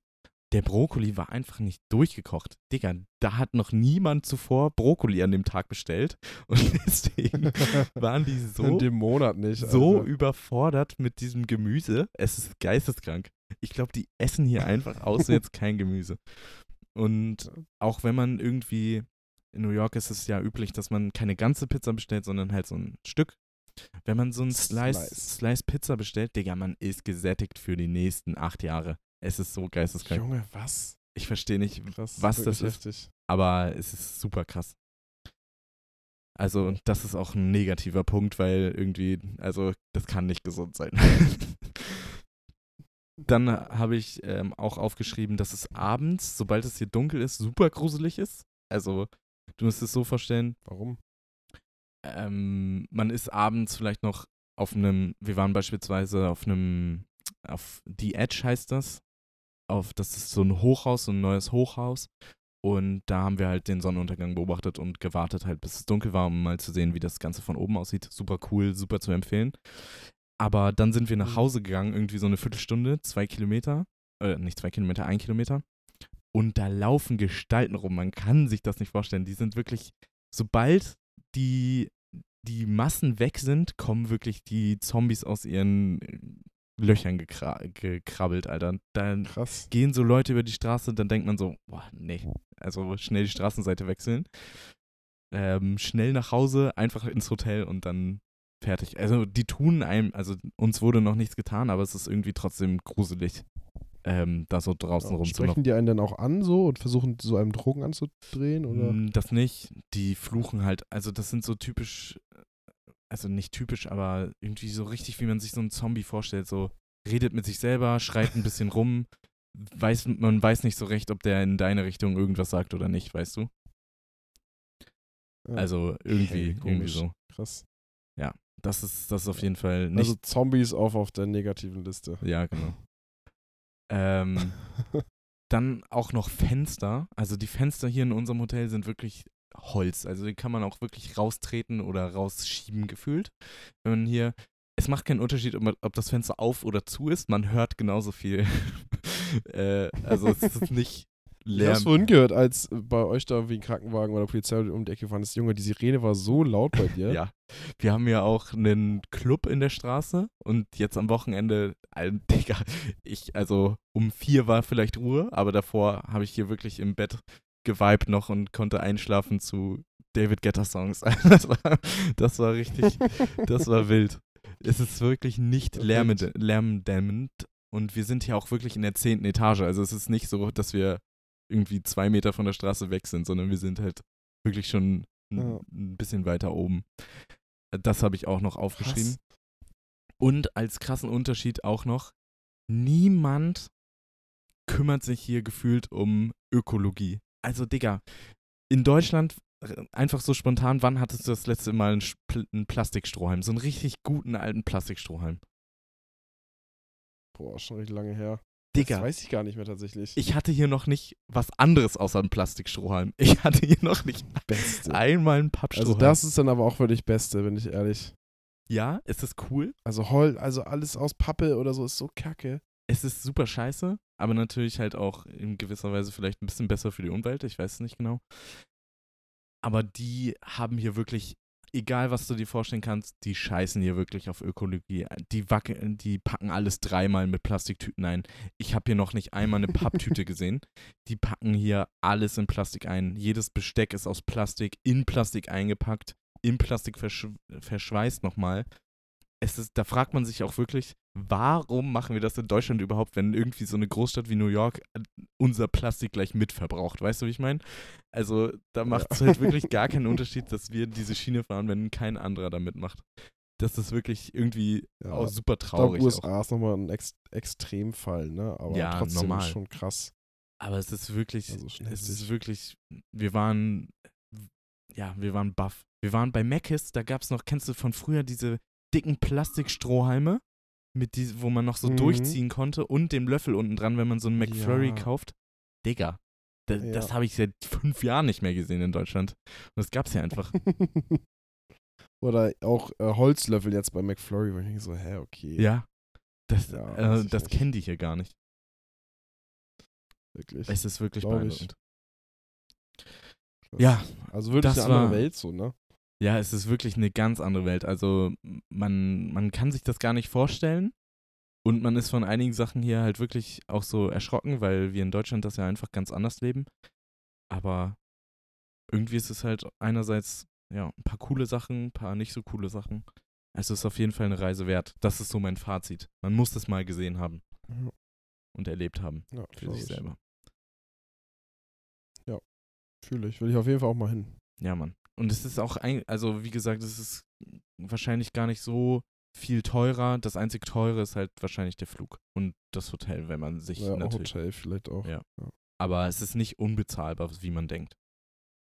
Der Brokkoli war einfach nicht durchgekocht. Digga, da hat noch niemand zuvor Brokkoli an dem Tag bestellt. Und deswegen waren die so in dem Monat nicht. so Alter. überfordert mit diesem Gemüse. Es ist geisteskrank. Ich glaube, die essen hier einfach außer jetzt kein Gemüse. Und auch wenn man irgendwie in New York ist es ja üblich, dass man keine ganze Pizza bestellt, sondern halt so ein Stück. Wenn man so ein Slice, Slice. Slice Pizza bestellt, Digga, man ist gesättigt für die nächsten acht Jahre. Es ist so geisteskrank. Junge, was? Ich verstehe nicht, Krass. was das ist, Heftig. aber es ist super krass. Also, das ist auch ein negativer Punkt, weil irgendwie, also, das kann nicht gesund sein. Dann habe ich ähm, auch aufgeschrieben, dass es abends, sobald es hier dunkel ist, super gruselig ist. Also, du musst es so vorstellen, Warum? ähm, man ist abends vielleicht noch auf einem, wir waren beispielsweise auf einem, auf The Edge heißt das. Auf, das ist so ein Hochhaus, so ein neues Hochhaus. Und da haben wir halt den Sonnenuntergang beobachtet und gewartet halt, bis es dunkel war, um mal zu sehen, wie das Ganze von oben aussieht. Super cool, super zu empfehlen. Aber dann sind wir nach Mhm. Hause gegangen, irgendwie so eine Viertelstunde, zwei Kilometer, äh, nicht zwei Kilometer, ein Kilometer. Und da laufen Gestalten rum. Man kann sich das nicht vorstellen. Die sind wirklich, sobald die, die Massen weg sind, kommen wirklich die Zombies aus ihren äh, Löchern gekra gekrabbelt, Alter. Dann Krass. gehen so Leute über die Straße, dann denkt man so, boah, nee. Also schnell die Straßenseite wechseln. Ähm, schnell nach Hause, einfach ins Hotel und dann fertig. Also die tun einem, also uns wurde noch nichts getan, aber es ist irgendwie trotzdem gruselig, ähm, da so draußen Ja, rumzulaufen. sprechen die einen dann auch an so und versuchen so einem Drogen anzudrehen? Oder? Mm, Das nicht. Die fluchen halt. Also das sind so typisch, also nicht typisch, aber irgendwie so richtig, wie man sich so einen Zombie vorstellt. So redet mit sich selber, schreit ein bisschen rum. Weiß, man weiß nicht so recht, ob der in deine Richtung irgendwas sagt oder nicht, weißt du? Ja. Also irgendwie, Okay, irgendwie so. Krass. Das ist, das ist auf jeden Fall nicht. Also Zombies auf auf der negativen Liste. ja, genau. Ähm, Dann auch noch Fenster. Also die Fenster hier in unserem Hotel sind wirklich Holz. Also die kann man auch wirklich raustreten oder rausschieben gefühlt. Wenn man hier, es macht keinen Unterschied, ob, man, ob das Fenster auf oder zu ist. Man hört genauso viel. äh, also es ist nicht Ich hab's Lärm. vorhin gehört, als bei euch da wie ein Krankenwagen oder Polizei um die Ecke gefahren ist. Junge, die Sirene war so laut bei dir. Ja. Wir haben ja auch einen Club in der Straße und jetzt am Wochenende, Alter, Digga, ich, also um vier war vielleicht Ruhe, aber davor habe ich hier wirklich im Bett geweibt noch und konnte einschlafen zu David Guetta Songs. Das war, das war richtig, das war wild. Es ist wirklich nicht lärmend- lärmdämmend und wir sind hier auch wirklich in der zehnten Etage. Also es ist nicht so, dass wir irgendwie zwei Meter von der Straße weg sind, sondern wir sind halt wirklich schon ein, Ja. ein bisschen weiter oben. Das habe ich auch noch aufgeschrieben. Krass. Und als krassen Unterschied auch noch, niemand kümmert sich hier gefühlt um Ökologie. Also, Digga, in Deutschland r- einfach so spontan, wann hattest du das letzte Mal einen, Spl- einen Plastikstrohhalm? So einen richtig guten alten Plastikstrohhalm. Boah, schon richtig lange her. Digga. Das weiß ich gar nicht mehr tatsächlich. Ich hatte hier noch nicht was anderes außer einem Plastikstrohhalm. Ich hatte hier noch nicht Beste. einmal einen Pappstrohhalm. Also das ist dann aber auch für dich Beste, bin ich ehrlich. ja, ist cool. Also Hol, also alles aus Pappe oder so ist so kacke. Es ist super scheiße, aber natürlich halt auch in gewisser Weise vielleicht ein bisschen besser für die Umwelt. Ich weiß es nicht genau. Aber die haben hier wirklich, egal was du dir vorstellen kannst, die scheißen hier wirklich auf Ökologie. Die, wackeln, die packen alles dreimal mit Plastiktüten ein. Ich habe hier noch nicht einmal eine Papptüte gesehen. Die packen hier alles in Plastik ein. Jedes Besteck ist aus Plastik, in Plastik eingepackt, in Plastik verschw verschweißt nochmal. Es ist, da fragt man sich auch wirklich, warum machen wir das in Deutschland überhaupt, wenn irgendwie so eine Großstadt wie New York äh, unser Plastik gleich mitverbraucht? Weißt du, wie ich meine? Also, da macht es Ja. halt wirklich gar keinen Unterschied, dass wir diese Schiene fahren, wenn kein anderer da mitmacht. Das ist wirklich irgendwie Ja, auch super Ich glaube, traurig. Auch. USA ist nochmal ein Ex Extremfall, ne? Aber Ja, trotzdem normal. schon krass. Aber es ist wirklich, Also es ist wirklich, wir waren, ja, wir waren baff. Wir waren bei Mc's, da gab es noch, kennst du von früher diese dicken Plastikstrohhalme, mit die, wo man noch so Mhm. durchziehen konnte und dem Löffel unten dran, wenn man so einen McFlurry Ja. kauft? Digga, da, Ja. das habe ich seit fünf Jahren nicht mehr gesehen in Deutschland. Und das gab's ja einfach. Oder auch äh, Holzlöffel jetzt bei McFlurry, wo ich denke so, hä, okay. ja. Das, Ja, äh, das kennen die hier gar nicht. Wirklich. Es ist wirklich Glaub beeindruckend. Ja, Also wirklich das eine andere war- Welt so, ne? Ja, es ist wirklich eine ganz andere Welt. Also man, man kann sich das gar nicht vorstellen. Und man ist von einigen Sachen hier halt wirklich auch so erschrocken, weil wir in Deutschland das ja einfach ganz anders leben. Aber irgendwie ist es halt einerseits, ja, ein paar coole Sachen, ein paar nicht so coole Sachen. Also es ist auf jeden Fall eine Reise wert. Das ist so mein Fazit. Man muss das mal gesehen haben Ja, und erlebt haben ja für sich ich. selber. Fühle ich. Will ich auf jeden Fall auch mal hin. Ja, Mann. Und es ist auch, ein, also wie gesagt, es ist wahrscheinlich gar nicht so viel teurer. Das einzig teure ist halt wahrscheinlich der Flug und das Hotel, wenn man sich Ja, natürlich. Hotel vielleicht auch. Ja. Aber es ist nicht unbezahlbar, wie man denkt.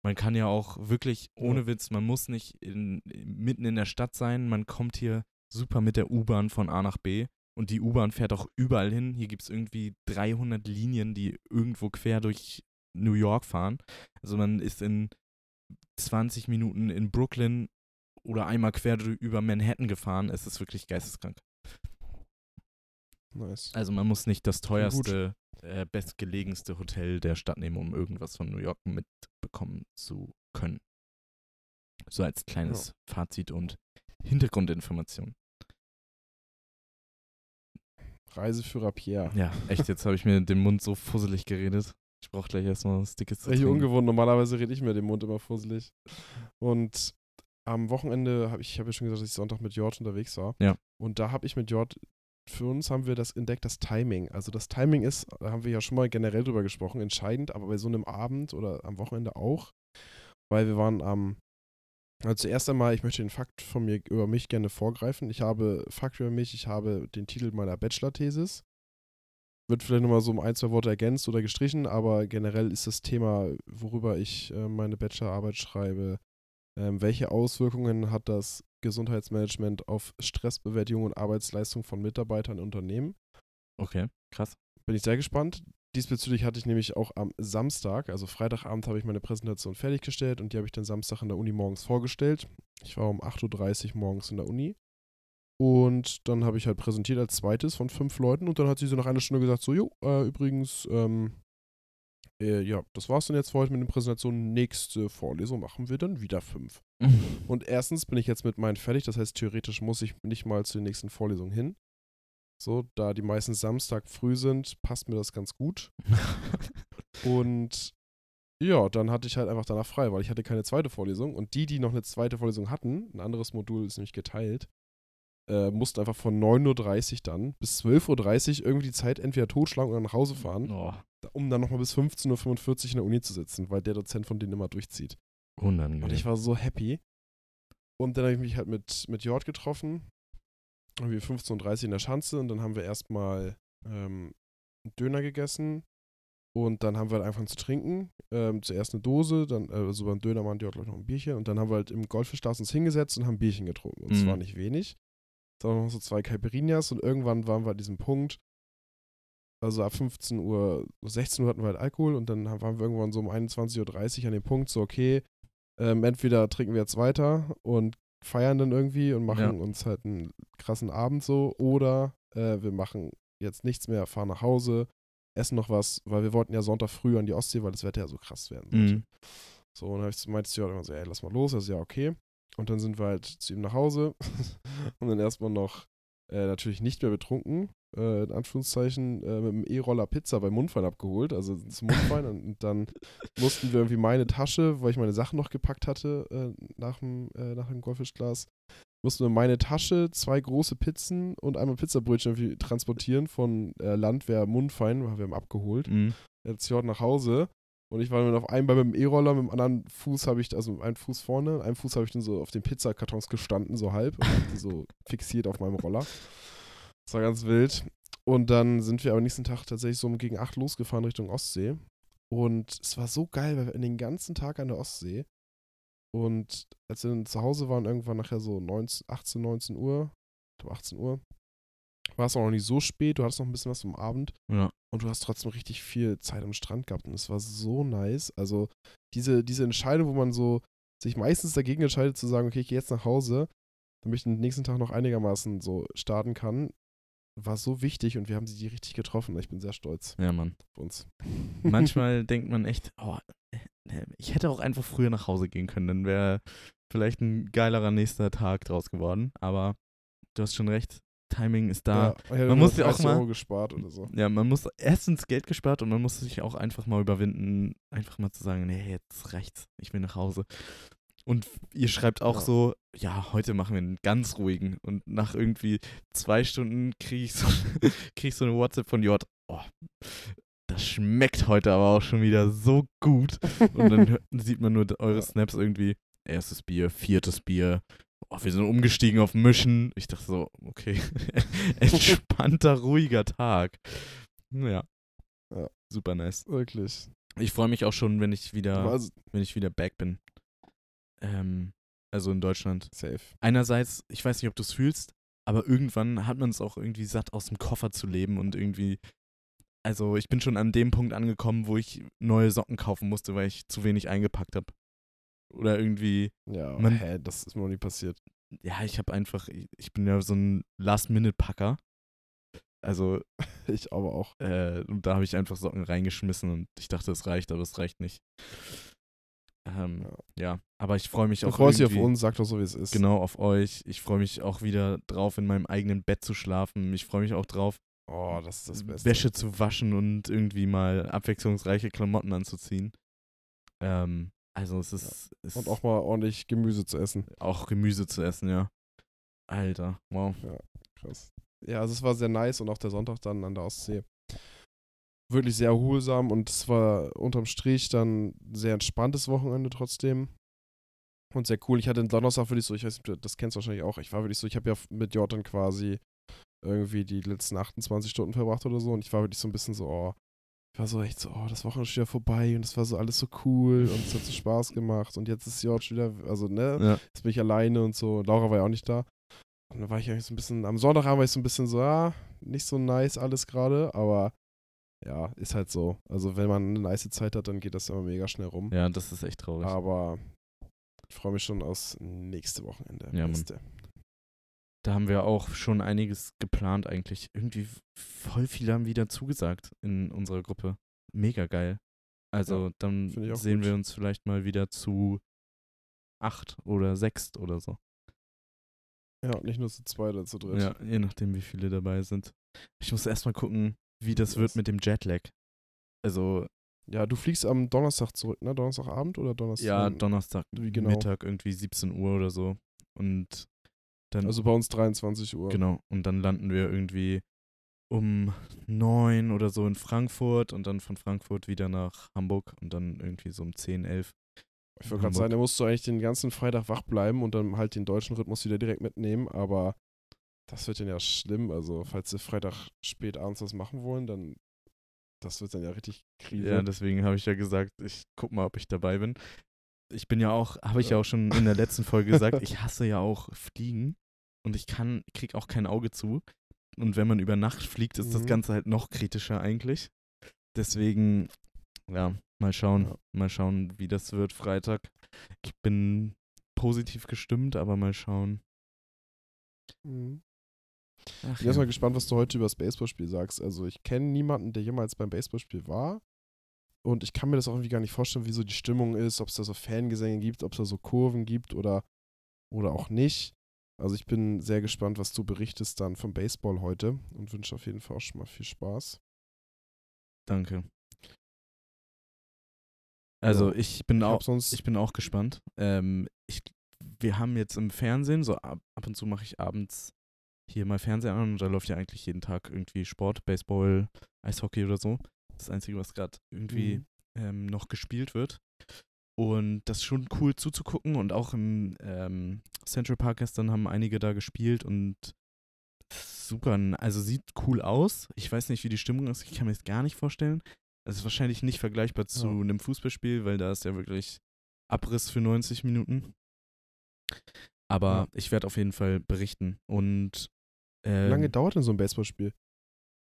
Man kann ja auch wirklich, ohne Witz, man muss nicht in, mitten in der Stadt sein. Man kommt hier super mit der U-Bahn von A nach B. Und die U-Bahn fährt auch überall hin. Hier gibt es irgendwie 300 Linien, die irgendwo quer durch New York fahren. Also man ist in 20 Minuten in Brooklyn oder einmal quer über Manhattan gefahren. Es ist wirklich geisteskrank. Nice. Also man muss nicht das teuerste, äh, bestgelegenste Hotel der Stadt nehmen, um irgendwas von New York mitbekommen zu können. So als kleines Fazit und Hintergrundinformation. Reiseführer Pierre. Ja, echt, jetzt habe ich mir den Mund so fusselig geredet. Ich brauche gleich erstmal was Dickes zu Richtig trinken. ungewohnt. Normalerweise rede ich mir den Mund immer fusselig. Und am Wochenende habe ich, ich habe ja schon gesagt, dass ich Sonntag mit Jord unterwegs war. Ja. Und da habe ich mit Jord, für uns haben wir das entdeckt, das Timing. Also das Timing ist, da haben wir ja schon mal generell drüber gesprochen, entscheidend, aber bei so einem Abend oder am Wochenende auch. Weil wir waren am, also zuerst einmal, ich möchte den Fakt von mir über mich gerne vorgreifen. Ich habe Fakt über mich, ich habe den Titel meiner Bachelor-Thesis. Wird vielleicht nochmal so um ein, zwei Worte ergänzt oder gestrichen, aber generell ist das Thema, worüber ich äh, meine Bachelorarbeit schreibe, ähm, welche Auswirkungen hat das Gesundheitsmanagement auf Stressbewältigung und Arbeitsleistung von Mitarbeitern in Unternehmen? Okay, krass. Bin ich sehr gespannt. Diesbezüglich hatte ich nämlich auch am Samstag, also Freitagabend, habe ich meine Präsentation fertiggestellt und die habe ich dann Samstag in der Uni morgens vorgestellt. Ich war um 8.30 Uhr morgens in der Uni. Und dann habe ich halt präsentiert als zweites von fünf Leuten und dann hat sie so nach einer Stunde gesagt: So, jo, äh, übrigens, ähm, äh, ja, das war's dann jetzt für heute mit den Präsentationen. Nächste Vorlesung machen wir dann wieder fünf. Und erstens bin ich jetzt mit meinen fertig, das heißt, theoretisch muss ich nicht mal zu den nächsten Vorlesungen hin. So, da die meisten Samstag früh sind, passt mir das ganz gut. Und ja, dann hatte ich halt einfach danach frei, weil ich hatte keine zweite Vorlesung. Und die, die noch eine zweite Vorlesung hatten, ein anderes Modul ist nämlich geteilt, äh, mussten einfach von 9.30 Uhr dann bis 12.30 Uhr irgendwie die Zeit entweder totschlagen oder nach Hause fahren, oh, um dann nochmal bis 15.45 Uhr in der Uni zu sitzen, weil der Dozent von denen immer durchzieht. unangenehm. Und ich war so happy. Und dann habe ich mich halt mit, mit Jord getroffen. Wir 15.30 Uhr in der Schanze und dann haben wir erstmal ähm, einen Döner gegessen. Und dann haben wir halt angefangen zu trinken. Ähm, zuerst eine Dose, dann, äh, also beim Dönermann, Jord, glaube ich, noch ein Bierchen. Und dann haben wir halt im Goldfischglas uns hingesetzt und haben Bierchen getrunken. Und Mhm. zwar nicht wenig. Sondern noch so zwei Caipirinhas und irgendwann waren wir an diesem Punkt, also ab 15 Uhr, 16 Uhr hatten wir halt Alkohol und dann waren wir irgendwann so um 21.30 Uhr an dem Punkt, so okay, ähm, entweder trinken wir jetzt weiter und feiern dann irgendwie und machen Ja. uns halt einen krassen Abend so oder äh, wir machen jetzt nichts mehr, fahren nach Hause, essen noch was, weil wir wollten ja Sonntag früh an die Ostsee, weil das Wetter ja so krass werden sollte. Mhm. So, und dann hab ich, meinte Stuart immer so, ey, lass mal los. Also, ja, okay. Und dann sind wir halt zu ihm nach Hause und dann erstmal noch äh, natürlich nicht mehr betrunken, äh, in Anführungszeichen, äh, mit dem E-Roller Pizza bei Mundfein abgeholt, also zum Mundfein. und, und dann mussten wir irgendwie meine Tasche, weil ich meine Sachen noch gepackt hatte äh, nach, dem, äh, nach dem Goldfischglas, mussten wir meine Tasche, zwei große Pizzen und einmal Pizzabrötchen irgendwie transportieren von äh, Landwehr Mundfein, weil wir haben abgeholt Mhm. jetzt hier nach Hause und ich war dann auf einem Bein mit dem E-Roller, mit dem anderen Fuß habe ich, also mit einem Fuß vorne, einem Fuß habe ich dann so auf den Pizzakartons gestanden, so halb, und so fixiert auf meinem Roller. Das war ganz wild. Und dann sind wir am nächsten Tag tatsächlich so um gegen 8 losgefahren Richtung Ostsee. Und es war so geil, weil wir den ganzen Tag an der Ostsee. Und als wir dann zu Hause waren, irgendwann nachher so 19, 18, 19 Uhr, ich glaube 18 Uhr, war es auch noch nicht so spät, du hattest noch ein bisschen was vom Abend Ja. und du hast trotzdem richtig viel Zeit am Strand gehabt und es war so nice. Also diese, diese Entscheidung, wo man so sich meistens dagegen entscheidet zu sagen, okay, ich gehe jetzt nach Hause, damit ich den nächsten Tag noch einigermaßen so starten kann, war so wichtig und wir haben sie richtig getroffen. Ich bin sehr stolz ja, Mann. auf uns. Manchmal denkt man echt, oh, äh, ich hätte auch einfach früher nach Hause gehen können, dann wäre vielleicht ein geilerer nächster Tag draus geworden. Aber du hast schon recht, Timing ist da. ja, man muss ja auch 30 mal- Euro gespart oder so. Ja, man muss erstens Geld gespart und man muss sich auch einfach mal überwinden, einfach mal zu sagen, nee, jetzt reicht's, ich will nach Hause. Und ihr schreibt auch Ja. so, ja, heute machen wir einen ganz ruhigen. Und nach irgendwie zwei Stunden kriege ich, so, krieg ich so eine WhatsApp von J. Oh, das schmeckt heute aber auch schon wieder so gut. Und dann sieht man nur eure. Snaps irgendwie. Erstes Bier, viertes Bier. Oh, wir sind umgestiegen auf Mischen. Ich dachte so, okay, entspannter, ruhiger Tag. Ja. Ja. Super nice. Wirklich. Ich freue mich auch schon, wenn ich wieder, also, wenn ich wieder back bin. Ähm, also in Deutschland. safe. Einerseits, ich weiß nicht, ob du es fühlst, aber irgendwann hat man es auch irgendwie satt, aus dem Koffer zu leben und irgendwie. Also ich bin schon an dem Punkt angekommen, wo ich neue Socken kaufen musste, weil ich zu wenig eingepackt habe. Oder irgendwie, Ja, Man- hä, das ist mir noch nie passiert. ja, ich habe einfach, ich, ich bin ja so ein Last-Minute-Packer. Also, Ich aber auch. äh, und da habe ich einfach Socken reingeschmissen und ich dachte, es reicht, aber es reicht nicht. Ähm, Ja. ja. aber ich freue mich Du auch freust dich auf uns, sag doch so, wie es ist. Genau, auf euch. Ich freue mich auch wieder drauf, in meinem eigenen Bett zu schlafen. Ich freue mich auch drauf, Oh, das ist das Beste. Wäsche zu waschen und irgendwie mal abwechslungsreiche Klamotten anzuziehen. Ähm, also es ist, es Und auch mal ordentlich Gemüse zu essen. auch Gemüse zu essen, ja. Alter, wow. Krass. Ja, also es war sehr nice und auch der Sonntag dann an der Ostsee. Wirklich sehr erholsam und es war unterm Strich dann ein sehr entspanntes Wochenende trotzdem. Und sehr cool. Ich hatte den Donnerstag wirklich so, ich weiß nicht, das kennst du wahrscheinlich auch. Ich war wirklich so, ich habe ja mit Jordan quasi irgendwie die letzten 28 Stunden verbracht oder so und ich war wirklich so ein bisschen so, oh, ich war so echt so, oh, das Wochenende ist wieder vorbei und es war so alles so cool und es hat so Spaß gemacht und jetzt ist schon wieder, also ne, Ja, Jetzt bin ich alleine und so. Laura war ja auch nicht da. Und dann war ich eigentlich so ein bisschen, am Sonntagabend war ich so ein bisschen so, ah, nicht so nice alles gerade, aber ja, ist halt so. Also wenn man eine nice Zeit hat, dann geht das immer mega schnell rum. ja, das ist echt traurig. Aber ich freue mich schon aufs nächste Wochenende. Ja, Mann. Da haben wir auch schon einiges geplant eigentlich. Irgendwie voll viele haben wieder zugesagt in unserer Gruppe. Mega geil. Also dann ich auch sehen gut. wir uns vielleicht mal wieder zu acht oder sechst oder so. Ja, nicht nur zu zweit oder zu dritt. Ja, je nachdem, wie viele dabei sind. Ich muss erstmal gucken, wie das wird mit dem Jetlag. Also, Ja, du fliegst am Donnerstag zurück, ne? Donnerstagabend oder Donnerstag? ja, Donnerstag, wie genau? Mittag, irgendwie 17 Uhr oder so. Und dann, Also bei uns 23 Uhr. genau, und dann landen wir irgendwie um neun oder so in Frankfurt und dann von Frankfurt wieder nach Hamburg und dann irgendwie so um 10, 11. Ich wollte gerade sagen, da musst du eigentlich den ganzen Freitag wach bleiben und dann halt den deutschen Rhythmus wieder direkt mitnehmen, aber das wird dann ja schlimm. Also, falls sie Freitag spät abends was machen wollen, dann das wird dann ja richtig Krise. Ja, deswegen habe ich ja gesagt, ich guck mal, ob ich dabei bin. Ich bin ja auch, habe ich ja Ja. auch schon in der letzten Folge gesagt, ich hasse ja auch Fliegen und ich kann, krieg auch kein Auge zu. Und wenn man über Nacht fliegt, ist das Mhm. Ganze halt noch kritischer eigentlich. Deswegen, ja, mal schauen. Ja. Mal schauen, wie das wird Freitag. Ich bin positiv gestimmt, aber mal schauen. Mhm. Ach, Ich bin erstmal gespannt, was du heute über das Baseballspiel sagst. Also ich kenne niemanden, der jemals beim Baseballspiel war. Und ich kann mir das auch irgendwie gar nicht vorstellen, wie so die Stimmung ist, ob es da so Fangesänge gibt, ob es da so Kurven gibt oder, oder auch nicht. Also ich bin sehr gespannt, was du berichtest dann vom Baseball heute und wünsche auf jeden Fall auch schon mal viel Spaß. Danke. Also ich bin Ich auch, sonst. ich bin auch gespannt. Ähm, ich, wir haben jetzt im Fernsehen, so ab, ab und zu mache ich abends hier mal Fernsehen an und da läuft ja eigentlich jeden Tag irgendwie Sport, Baseball, Eishockey oder so. Das Einzige, was gerade irgendwie Mhm. ähm, noch gespielt wird. Und das ist schon cool zuzugucken und auch im ähm, Central Park gestern haben einige da gespielt und super, also sieht cool aus. Ich weiß nicht, wie die Stimmung ist, ich kann mir das gar nicht vorstellen. Es ist wahrscheinlich nicht vergleichbar zu Ja. einem Fußballspiel, weil da ist ja wirklich Abriss für 90 Minuten. Aber Ja. ich werde auf jeden Fall berichten. Und Wie ähm, lange dauert denn so ein Baseballspiel?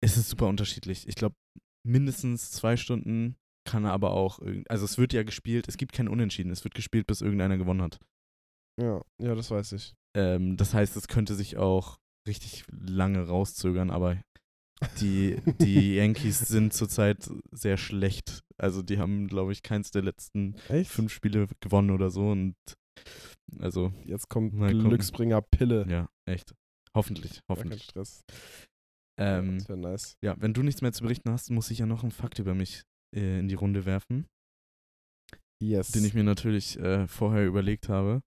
es ist super unterschiedlich. Ich glaube, mindestens zwei Stunden kann er aber auch, also es wird ja gespielt, es gibt kein Unentschieden, es wird gespielt, bis irgendeiner gewonnen hat. Ja, ja, das weiß ich. Ähm, das heißt, es könnte sich auch richtig lange rauszögern, aber die, die Yankees sind zurzeit sehr schlecht. Also die haben, glaube ich, keins der letzten Echt? fünf Spiele gewonnen oder so und also, Jetzt kommt. Glücksbringer Pille. ja, echt. Hoffentlich, Gar kein hoffentlich. Stress. Ähm, das wäre nice. Ja, wenn du nichts mehr zu berichten hast, muss ich ja noch einen Fakt über mich äh, in die Runde werfen, Yes. den ich mir natürlich äh, vorher überlegt habe.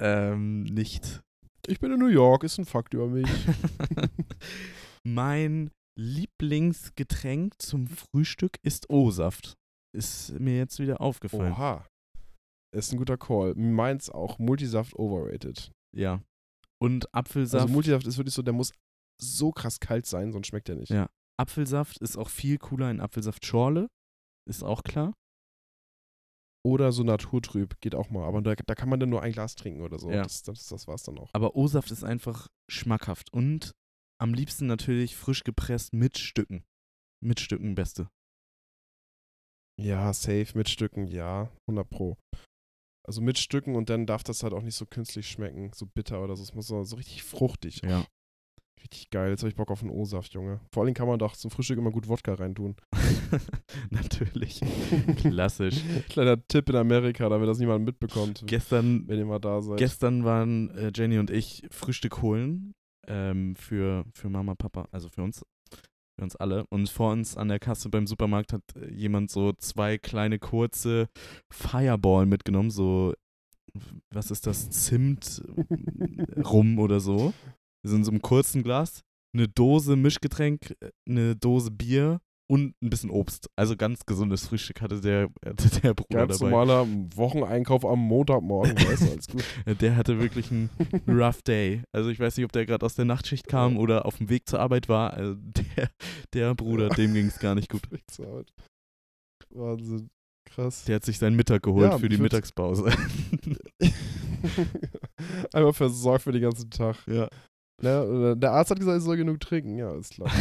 Ähm, nicht. ich bin in New York, ist ein Fakt über mich. mein Lieblingsgetränk zum Frühstück ist O-Saft. Ist mir jetzt wieder aufgefallen. Oha. Ist ein guter Call. Meins auch. Multisaft overrated. Ja. Und Apfelsaft. Also Multisaft ist wirklich so, der muss so krass kalt sein, sonst schmeckt der nicht. Ja. Apfelsaft ist auch viel cooler in Apfelsaftschorle. Ist auch klar. Oder so naturtrüb, geht auch mal. Aber da, da kann man dann nur ein Glas trinken oder so. Ja. Das, das, das war's dann auch. Aber O-Saft ist einfach schmackhaft. Und am liebsten natürlich frisch gepresst mit Stücken. Mit Stücken beste. Ja, safe mit Stücken, ja. 100 Pro. Also mit Stücken und dann darf das halt auch nicht so künstlich schmecken, so bitter oder so. Es muss so, so richtig fruchtig. Ja. Richtig geil. Jetzt habe ich Bock auf einen O-Saft, Junge. Vor allem kann man doch zum Frühstück immer gut Wodka reintun. natürlich. Klassisch. Kleiner Tipp in Amerika, damit das niemand mitbekommt, Gestern wenn ihr mal da seid. Gestern waren äh, Jenny und ich Frühstück holen ähm, für, für Mama, Papa, also für uns, für uns alle. Und vor uns an der Kasse beim Supermarkt hat äh, jemand so zwei kleine kurze Fireball mitgenommen, so, was ist das, Zimt rum oder so. Das in so einem kurzen Glas, eine Dose Mischgetränk, äh, eine Dose Bier und ein bisschen Obst. Also ganz gesundes Frühstück hatte der, hatte der Bruder Ganz dabei. normaler Wocheneinkauf am Montagmorgen. weißt du, alles gut. Der hatte wirklich einen rough day. Also ich weiß nicht, ob der gerade aus der Nachtschicht kam oder auf dem Weg zur Arbeit war. Also der, der Bruder, dem ging es gar nicht gut. Weg zur Arbeit. Wahnsinn. Krass. Der hat sich seinen Mittag geholt Ja, für die Mittagspause. Einmal versorgt für den ganzen Tag. ja. Ne, der Arzt hat gesagt, ich soll genug trinken. Ja, ist klar.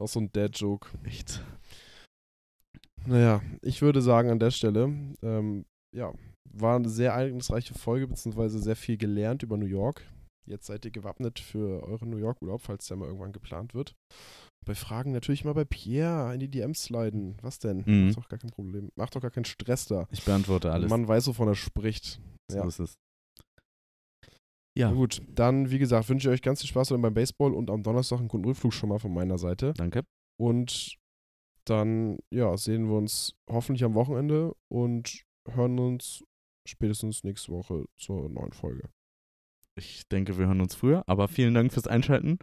Auch so ein Dad-Joke. Echt. Naja, ich würde sagen an der Stelle, ähm, ja, war eine sehr ereignisreiche Folge, beziehungsweise sehr viel gelernt über New York. Jetzt seid ihr gewappnet für euren New York-Urlaub, falls der mal irgendwann geplant wird. Bei Fragen natürlich mal bei Pierre in die DMs sliden. Was denn? Mhm. Macht doch gar kein Problem. Macht doch gar keinen Stress da. Ich beantworte alles. Man weiß, wovon er spricht. so ja. ist es. Na Ja, gut, dann, wie gesagt, wünsche ich euch ganz viel Spaß beim Baseball und am Donnerstag einen guten Rückflug schon mal von meiner Seite. danke. Und dann, ja, sehen wir uns hoffentlich am Wochenende und hören uns spätestens nächste Woche zur neuen Folge. Ich denke, wir hören uns früher, aber vielen Dank fürs Einschalten.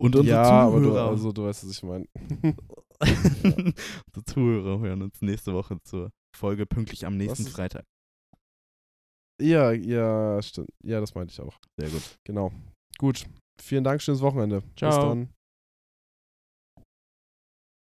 Und unsere ja, aber du, Zuhörer, also du weißt, was ich meine. unsere Zuhörer hören uns nächste Woche zur Folge pünktlich am nächsten Freitag. Ja, ja, stimmt. Ja, das meinte ich auch. Sehr gut. Genau. Gut. Vielen Dank, schönes Wochenende. Bis Ciao. dann.